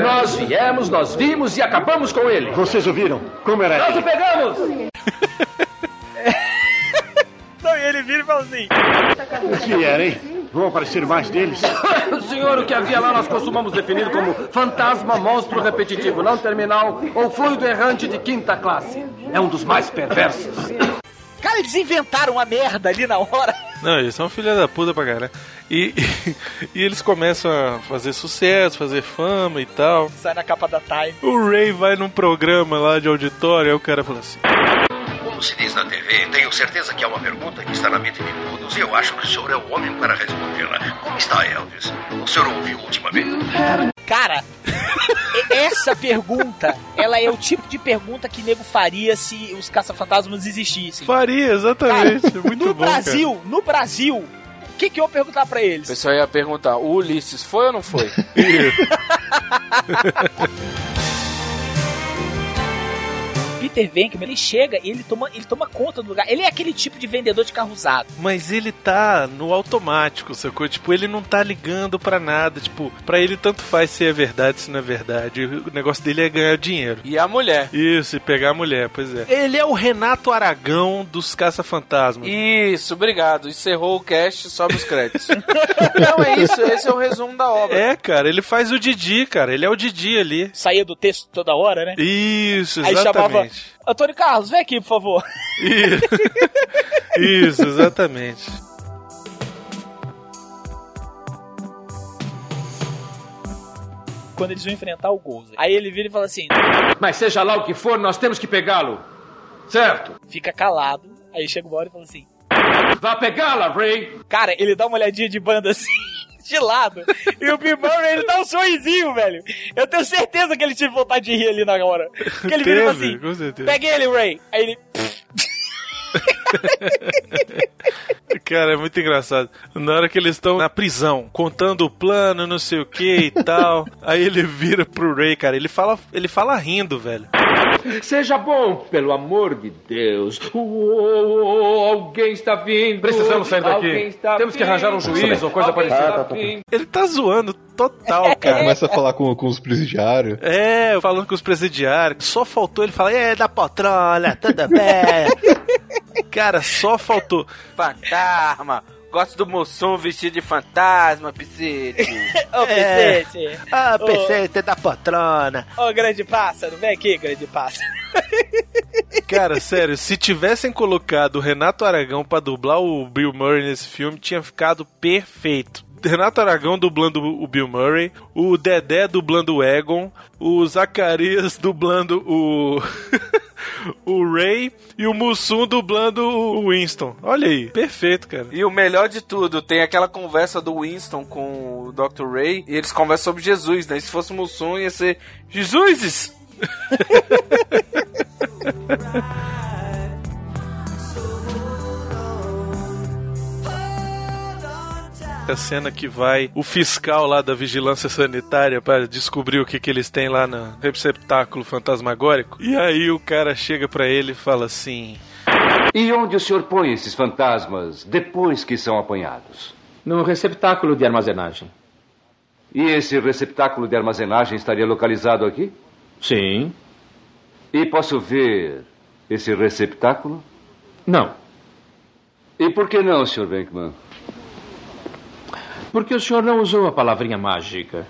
Nós viemos, nós vimos e acabamos com ele. Vocês ouviram? Como era Nós o pegamos! Não, e ele vira e fala assim. O que era, hein? Vão aparecer mais deles? Senhor, o que havia lá nós costumamos definir como fantasma, monstro repetitivo, não terminal ou fluido errante de quinta classe. É um dos mais perversos. Cara, eles inventaram uma merda ali na hora. Não, eles são filha da puta pra caralho. E, e, eles começam a fazer sucesso, fazer fama e tal. Sai na capa da Time. O Ray vai num programa lá de auditório, aí o cara fala assim: Como se diz na TV, tenho certeza que há uma pergunta que está na mente de todos e eu acho que o senhor é o homem para respondê-la. Como está Elvis? O senhor ouviu ultimamente? Cara, essa pergunta, ela é o tipo de pergunta que nego faria se os caça-fantasmas existissem. Faria, exatamente. Muito no bom. Brasil, no Brasil, o que, que eu vou perguntar pra O eles? pessoal ia perguntar: o Ulisses foi ou não foi? Peter Venkman, ele chega e ele toma, ele toma conta do lugar. Ele é aquele tipo de vendedor de carro usado. Mas ele tá no automático, sacou? Tipo, ele não tá ligando pra nada. Tipo, pra ele tanto faz se é verdade, se não é verdade. O negócio dele é ganhar dinheiro. E a mulher. Isso, e pegar a mulher, pois é. Ele é o Renato Aragão dos caça-fantasmas. Isso, obrigado. Encerrou o cast, sobe os créditos. não, é isso, esse é o resumo da obra. É, cara, ele faz o Didi, cara. Ele é o Didi ali. Saía do texto toda hora, né? Isso, Aí exatamente. Antônio Carlos, vem aqui, por favor. Isso, exatamente. Quando eles vão enfrentar o Gozer. Aí ele vira e fala assim: Mas seja lá o que for, nós temos que pegá-lo. Certo? fica calado. Aí chega uma hora e fala assim: Vá pegá-la, Ray. Cara, ele dá uma olhadinha de banda assim, de lado. e o Bill Murray, ele dá um sorrisinho, velho. Eu tenho certeza que ele tive vontade de rir ali na hora. Porque ele vira assim. Pegue ele, Ray. Aí ele. Cara, é muito engraçado. Na hora que eles estão na prisão, contando o plano, não sei o que e tal. aí ele vira pro Ray, cara. Ele fala, ele fala rindo, velho. Seja bom, pelo amor de Deus. Uou, alguém está vindo. Precisamos sair daqui. Temos que arranjar um juiz ou coisa Alguém parecida. tá, tá. Ele tá zoando total, cara. Começa a falar com, com os presidiários. É, falando com os presidiários. Só faltou ele falar, é, da patrulha, tudo bem. Cara, só faltou. Fantasma, Gosto do Mussum vestido de fantasma, Piscite. Ô, É. Ah, Ô. Pecete da patrona. Ô, grande pássaro, vem aqui, grande pássaro. Cara, sério, se tivessem colocado o Renato Aragão pra dublar o Bill Murray nesse filme, tinha ficado perfeito. Renato Aragão dublando o Bill Murray, o Dedé dublando o Egon, o Zacarias dublando o. o Ray e o Mussum dublando o Winston. Olha aí, perfeito, cara. E o melhor de tudo, tem aquela conversa do Winston com o Dr. Ray, e eles conversam sobre Jesus, né? E se fosse o Mussum, ia ser Jesus! A cena que vai o fiscal lá da vigilância sanitária para descobrir o que, que eles têm lá no receptáculo fantasmagórico. E aí o cara chega pra ele e fala assim: E onde o senhor põe esses fantasmas depois que são apanhados? No receptáculo de armazenagem. E esse receptáculo de armazenagem estaria localizado aqui? Sim. E posso ver esse receptáculo? Não. E por que não, Sr. Venkman? Porque o senhor não usou a palavrinha mágica.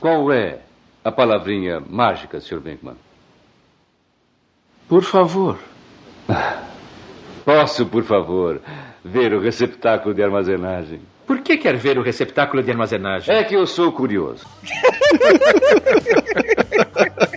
Qual é a palavrinha mágica, Sr. Venkman? Por favor. Posso, por favor, ver o receptáculo de armazenagem? Por que quer ver o receptáculo de armazenagem? É que eu sou curioso.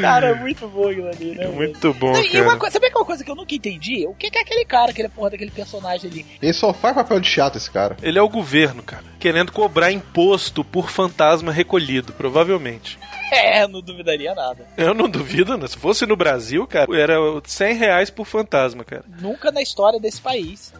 Cara, é muito bom aquilo ali, né? Muito bom, E cara. uma coisa, sabe que é uma coisa que eu nunca entendi? O que que é aquele cara, aquele porra daquele personagem ali? Ele só faz papel de chato, esse cara. Ele é o governo, cara, querendo cobrar imposto por fantasma recolhido, provavelmente. É, não duvidaria nada. Eu não duvido, né? Se fosse no Brasil, cara, era 100 reais por fantasma, cara. Nunca na história desse país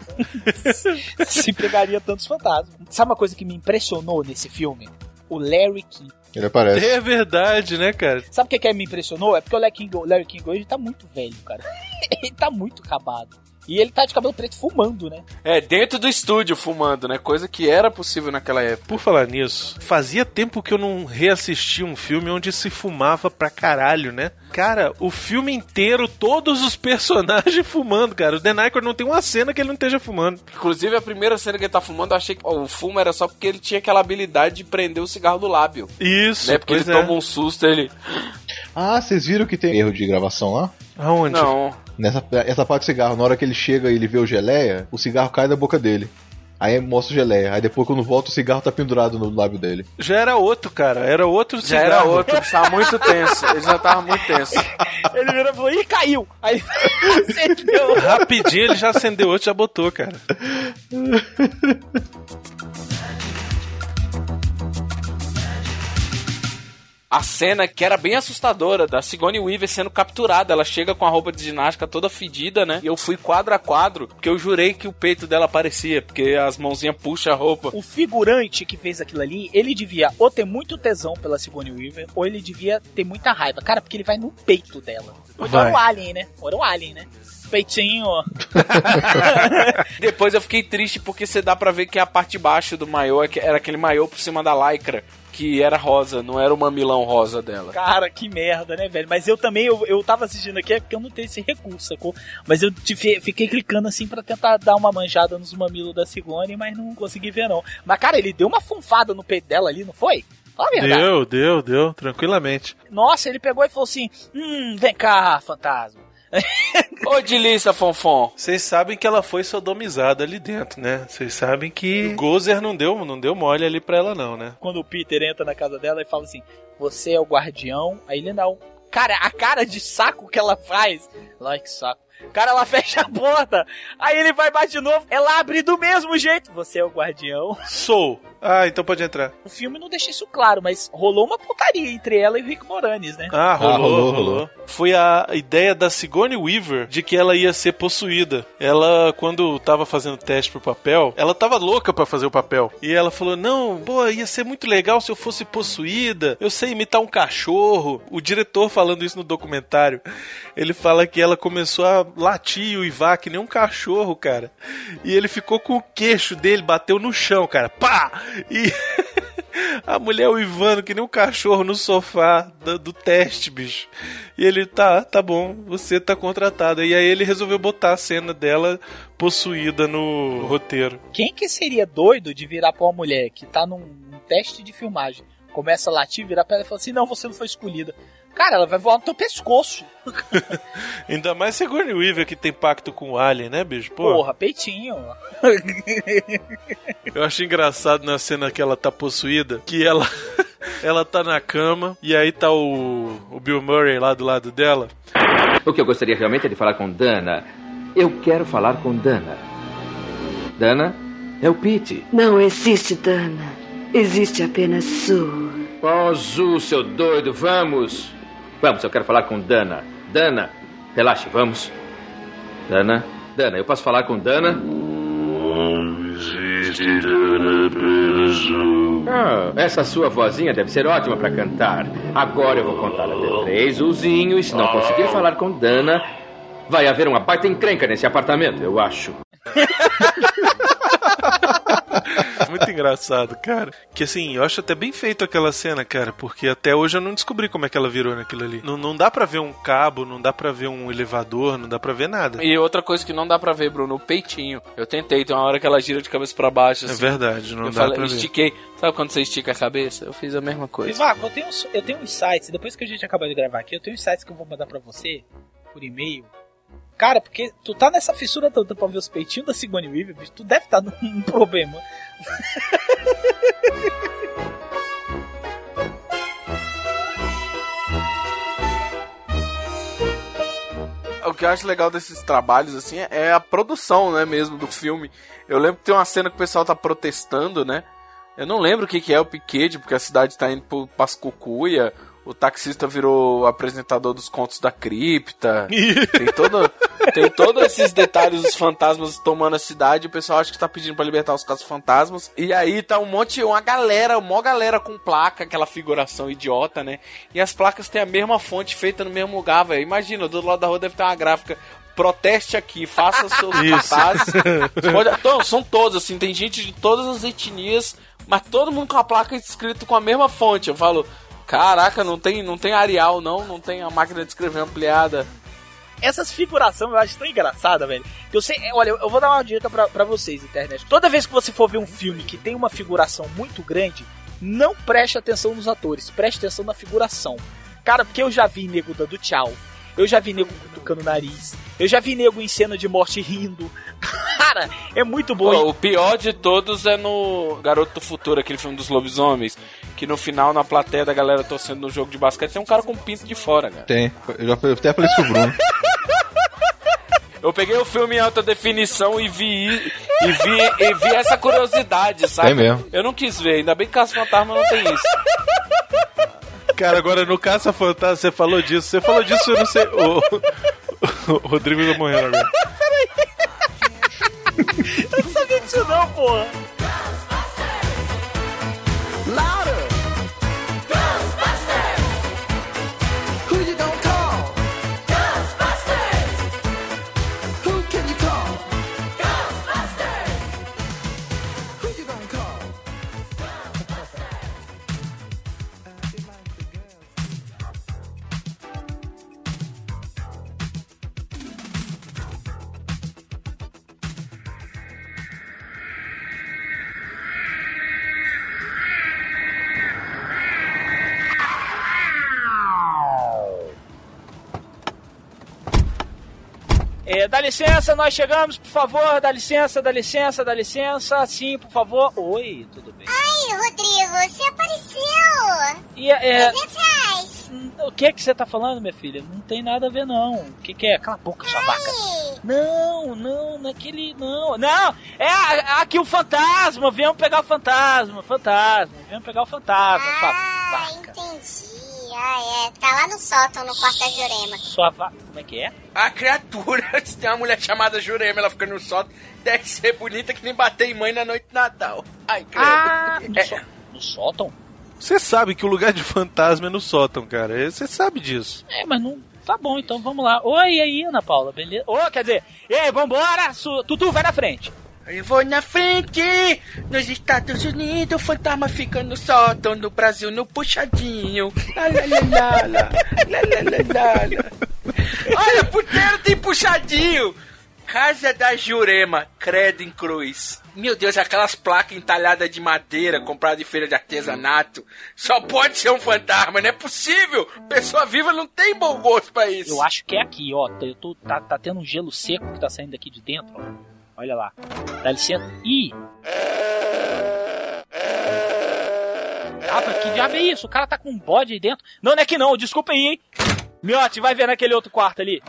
se pegaria tantos fantasmas. Sabe uma coisa que me impressionou nesse filme? O Larry King. Ele aparece. É verdade, né, cara? Sabe o que, que me impressionou? É porque o Larry King, o Larry King hoje tá muito velho, cara. ele tá muito acabado. E ele tá de cabelo preto fumando, né? É, dentro do estúdio fumando, né? Coisa que era possível naquela época. Por falar nisso, fazia tempo que eu não reassisti um filme onde se fumava pra caralho, né? Cara, o filme inteiro, todos os personagens fumando, cara. O Dan Aykroyd não tem uma cena que ele não esteja fumando. Inclusive, a primeira cena que ele tá fumando, eu achei que ó, o fumo era só porque ele tinha aquela habilidade de prender o cigarro do lábio. Isso, Né? Porque pois ele é. toma um susto, ele... Ah, vocês viram que tem erro de gravação lá? Aonde? Não. Nessa essa parte do cigarro, na hora que ele chega e ele vê o geleia, o cigarro cai da boca dele. Aí mostra o geleia. Aí depois, quando volta, o cigarro tá pendurado no lábio dele. Já era outro, cara. Era outro Já cigarro. era outro, ele tava muito tenso. Ele já tava muito tenso. Ele virou e falou, ih, caiu! Aí acendeu. Rapidinho ele já acendeu outro, já botou, cara. A cena que era bem assustadora da Sigourney Weaver sendo capturada. Ela chega com a roupa de ginástica toda fedida, né? E eu fui quadro a quadro, porque eu jurei que o peito dela aparecia, porque as mãozinhas puxam a roupa. O figurante que fez aquilo ali, ele devia ou ter muito tesão pela Sigourney Weaver, ou ele devia ter muita raiva. Cara, porque ele vai no peito dela. Ou era o Alien, né? Ou era o Alien, né? Peitinho. Depois eu fiquei triste porque você dá pra ver que a parte de baixo do maiô é era aquele maiô por cima da lycra, que era rosa, não era o mamilão rosa dela. Cara, que merda, né, velho? Mas eu também, eu, eu tava assistindo aqui, é porque eu não tenho esse recurso, sacou? Mas eu tive- fiquei clicando assim pra tentar dar uma manjada nos mamilos da Sigourney, mas não consegui ver, não. Mas, cara, ele deu uma funfada no peito dela ali, não foi? Deu, deu, deu, tranquilamente. Nossa, ele pegou e falou assim: Hum, vem cá, fantasma. Ô, de lista, Fonfon. Vocês sabem que ela foi sodomizada ali dentro, né? Vocês sabem que o Gozer não deu, não deu mole ali pra ela, não, né? Quando o Peter entra na casa dela e fala assim: Você é o guardião. Aí ele não. Cara, a cara de saco que ela faz. Like saco. Cara, ela fecha a porta. Aí ele vai mais de novo. Ela abre do mesmo jeito. Você é o guardião. Sou. Ah, então pode entrar. O filme não deixa isso claro, mas rolou uma putaria entre ela e o Rick Moranis, né? Ah, rolou, rolou, rolou, rolou. Foi a ideia da Sigourney Weaver de que ela ia ser possuída. Ela, quando tava fazendo teste pro papel, ela tava louca pra fazer o papel. E ela falou: Não, pô, ia ser muito legal se eu fosse possuída. Eu sei imitar um cachorro. O diretor falando isso no documentário, ele fala que ela começou a latir e uivar que nem um cachorro, cara. E ele ficou com o queixo dele, bateu no chão, cara. Pá! E. A mulher uivando que nem um cachorro no sofá do, do teste, bicho. E ele, tá, tá bom, você tá contratado. E aí ele resolveu botar a cena dela possuída no roteiro. Quem que seria doido de virar pra uma mulher que tá num, teste de filmagem, começa a latir, virar pra ela e falar assim, não, você não foi escolhida. Cara, ela vai voar no teu pescoço. Ainda mais Sigourney Weaver que tem pacto com o Alien, né, bicho? Pô, Porra, peitinho. Eu acho engraçado na cena que ela tá possuída, que ela ela tá na cama e aí tá o, o Bill Murray lá do lado dela. O que eu gostaria realmente é de falar com Dana. Eu quero falar com Dana. Dana, é o Pete. Não existe Dana. Existe apenas Sue. Oh, Zu, seu doido, vamos. Vamos, eu quero falar com Dana. Dana, relaxe, vamos. Dana, Dana, eu posso falar com Dana? Ah, essa sua vozinha deve ser ótima pra cantar. Agora eu vou contar até três, Zuzinho, e se não conseguir falar com Dana, vai haver uma baita encrenca nesse apartamento, eu acho. Muito engraçado, cara. Que assim, eu acho até bem feito aquela cena, cara, porque até hoje eu não descobri como é que ela virou naquilo ali. Não, não dá pra ver um cabo, não dá pra ver um elevador, não dá pra ver nada. E outra coisa que não dá pra ver, Bruno, o peitinho. Eu tentei, tem uma hora que ela gira de cabeça pra baixo. É assim. verdade, não eu dá falei, pra ver. estiquei. Sabe quando você estica a cabeça? Eu fiz a mesma coisa. Vivaco, eu tenho, uns- eu tenho uns sites, depois que a gente acabar de gravar aqui, eu tenho uns sites que eu vou mandar pra você, por e-mail. Cara, porque tu tá nessa fissura toda pra ver os peitinhos da Sigourney Weaver, bicho, tu deve estar num problema. O que eu acho legal desses trabalhos, assim, é a produção, né, mesmo, do filme. Eu lembro que tem uma cena que o pessoal tá protestando, né? Eu não lembro o que, que é o piquete, porque a cidade tá indo pro Pascucuia. O taxista virou apresentador dos contos da cripta. tem todo, tem todos esses detalhes dos fantasmas tomando a cidade. O pessoal acha que tá pedindo pra libertar os casos fantasmas. E aí tá um monte, uma galera, uma galera com placa, aquela figuração idiota, né? E as placas têm a mesma fonte feita no mesmo lugar, velho. Imagina, do outro lado da rua deve ter uma gráfica. Proteste aqui, faça seus cartazes. Pode- Então, são todos, assim, tem gente de todas as etnias, mas todo mundo com a placa escrito com a mesma fonte. Eu falo, caraca, não tem, não tem Arial, não, não tem a máquina de escrever ampliada. Essas figurações eu acho tão engraçada, velho. Que eu sei, olha, eu vou dar uma dica pra, pra vocês, internet. Toda vez que você for ver um filme que tem uma figuração muito grande, não preste atenção nos atores, preste atenção na figuração. Cara, porque eu já vi nego dando tchau. Eu já vi nego cutucando o nariz. Eu já vi nego em cena de morte rindo. Cara, é muito bom. Pô, o pior de todos é no Garoto do Futuro, aquele filme dos lobisomens, que no final, na plateia da galera torcendo no jogo de basquete, tem um cara com pinto de fora, cara. Tem. Eu já eu até falei isso pro Bruno. Eu peguei o filme em alta definição e vi e vi, e vi essa curiosidade, sabe? Tem mesmo. Eu não quis ver, ainda bem que Caça Fantasma não tem isso. Cara, agora no Caça Fantasma você falou disso. Você falou disso, eu não sei. O, o Rodrigo tá morrendo agora. Eu não sabia disso não, porra. Dá licença, nós chegamos, por favor, dá licença, dá licença, dá licença, sim, por favor. Oi, tudo bem? Ai, Rodrigo, você apareceu! E é, 300 reais! o que é que você tá falando, minha filha? Não tem nada a ver, não. O que que é? Cala a boca, sua vaca. Não, não, naquele, não. Não, é aqui o fantasma, viemos pegar o fantasma, fantasma, viemos pegar o fantasma, Ah, entendi. Ah, é. Tá lá no sótão, no quarto da Jurema. Sua como é que é? A criatura, se tem uma mulher chamada Jurema, ela fica no sótão, deve ser bonita que nem bater em mãe na noite de Natal. Ai, credo. Ah, no, É. só- no sótão? Você sabe que o lugar de fantasma é no sótão, cara. Você sabe disso. É, mas não. Tá bom, então vamos lá. Oi, e aí, Ana Paula, beleza? Ô, quer dizer, ei, vambora, Su... Tutu, vai na frente. Eu vou na frente, nos Estados Unidos, o fantasma fica no sótão, no Brasil no puxadinho. Olha, puteiro tem puxadinho. Casa da Jurema, credo em cruz. Meu Deus, aquelas placas entalhadas de madeira compradas de feira de artesanato. Só pode ser um fantasma, não é possível. Pessoa viva não tem bom gosto pra isso. Eu acho que é aqui, ó. Tô, tá, tá tendo um gelo seco que tá saindo aqui de dentro, ó. Olha lá. Dá licença. Ih! Ah, que diabo é isso? O cara tá com um bode aí dentro. Não, não é que não, desculpa aí, hein? Miote, vai ver naquele outro quarto ali.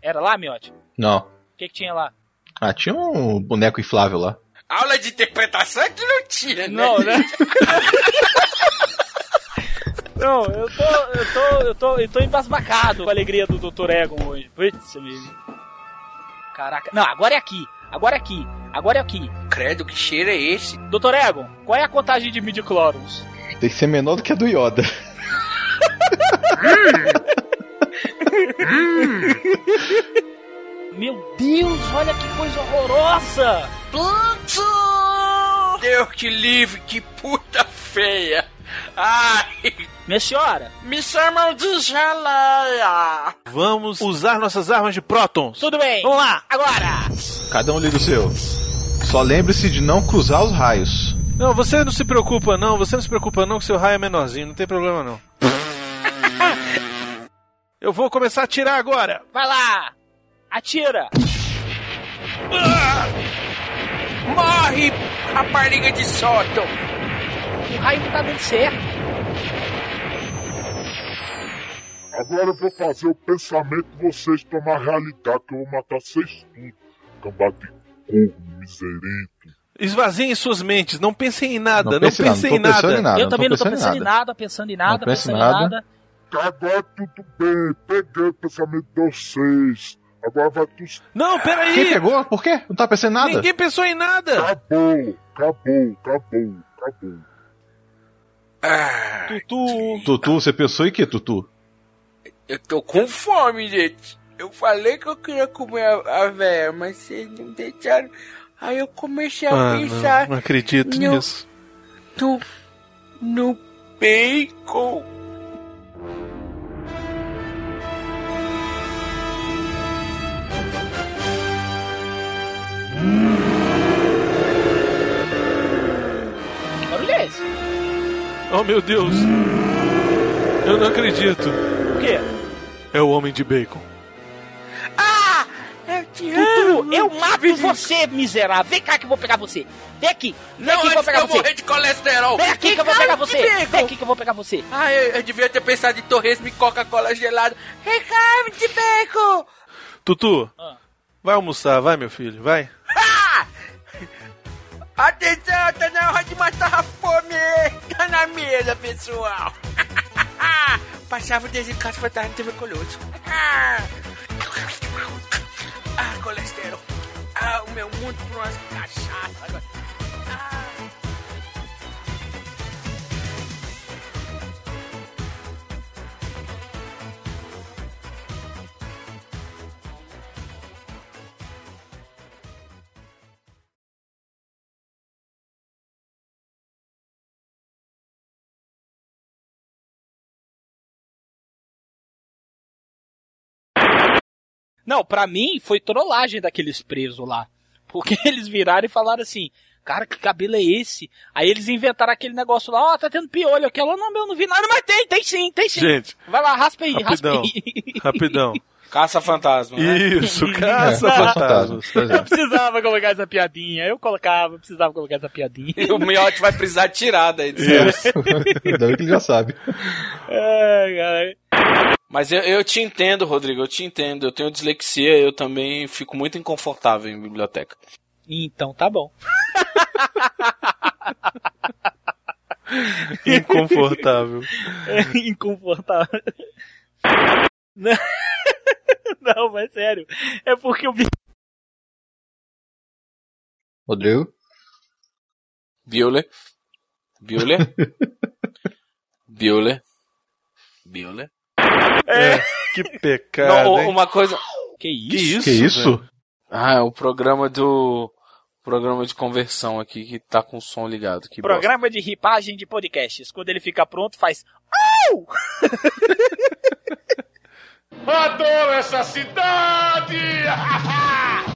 Era lá, Miote? O Não. que, que tinha lá? Ah, tinha um boneco inflável lá. Aula de interpretação é que não tinha, né? Não, né? Não, eu tô, eu tô, eu tô, eu tô embasbacado com a alegria do Dr. Egon hoje. Putz, mesmo. Caraca. Não, agora é aqui. Agora é aqui. Agora é aqui. Credo, que cheiro é esse? Dr. Egon, qual é a contagem de midichlorians? Tem que ser menor do que a do Yoda. Meu Deus, olha que coisa horrorosa! Pluto! Deus que livre, que puta feia! Ai! Minha senhora! Me chamam de geleia! Vamos usar nossas armas de prótons. Tudo bem! Vamos lá! Agora! Cada um liga o seu. Só lembre-se de não cruzar os raios. Não, você não se preocupa não, você não se preocupa não que seu raio é menorzinho, não tem problema não. Eu vou começar a atirar agora. Vai lá! Atira! Morre, rapariga de sótão! O raio não tá dando certo. Agora eu vou fazer o pensamento de vocês tomar realidade, que eu vou matar vocês tudo. Cambada de corno, miserento. Esvaziem suas mentes, não pensem em nada, Não não, pense em nada, pensem não em nada. em nada. eu também não tô pensando em nada, pensando em nada, pensando em nada. nada. Agora tudo bem, peguei o pensamento de vocês. Agora vai tudo. Não, peraí! Quem pegou? Por quê? Não tá pensando em nada? Ninguém pensou em nada! Acabou, acabou, acabou, acabou. Ah, Tutu! Tutu, você pensou em que, Tutu? eu tô com fome, gente. Eu falei que eu queria comer a, a véia, mas vocês não deixaram. Aí eu comecei a Ah, pensar não, não acredito no- nisso. no, no bacon. Oh meu Deus! Eu não acredito. O quê? É o homem de bacon. Ah! Eu te Tutu, eu mato você, miserável. Vem cá que eu vou pegar você. Vem aqui. Vem Não, aqui que eu vou pegar eu você. morrer de colesterol. Vem aqui que eu vou pegar você. Vem aqui que eu vou pegar você. Ah, eu, eu devia ter pensado em torresmo e Coca-Cola gelada. Recado de bacon! Tutu, Ah. vai almoçar, vai meu filho, vai. Atenção, tá na hora de matar a fome! Tá na mesa, pessoal! Passava o desenho caso fantasma tuberculoso. Ah, colesterol! Ah, o meu mundo por umas agora. Ah. Não, pra mim foi trollagem daqueles presos lá. Porque eles viraram e falaram assim: Cara, que cabelo é esse? Aí eles inventaram aquele negócio lá, ó, tá tendo piolho aqui. Ela, não, meu, não vi nada, mas tem, tem sim, tem sim. Gente, Vai lá, raspa aí, raspa rapidão, aí. rapidão. Caça fantasma, né? Isso, caça Não. fantasmas. Eu precisava colocar essa piadinha, eu colocava, precisava colocar essa piadinha. E o Miotti vai precisar tirar daí. Isso. Ainda bem que ele já sabe. Ai, cara. Mas eu, eu te entendo, Rodrigo, eu te entendo. Eu tenho dislexia, eu também fico muito inconfortável em biblioteca. Então tá bom. Inconfortável. É inconfortável. Não, não, mas sério. É porque eu vi. Rodrigo? Biole. Biole. Biole. Biole. É. Que pecado. Não, hein? uma coisa. Que Que isso? Que isso? Ah, é o programa do. Programa de conversão aqui que tá com o som ligado. Que bosta. Programa de ripagem de podcasts. Quando ele fica pronto, faz. Au! Adoro essa cidade!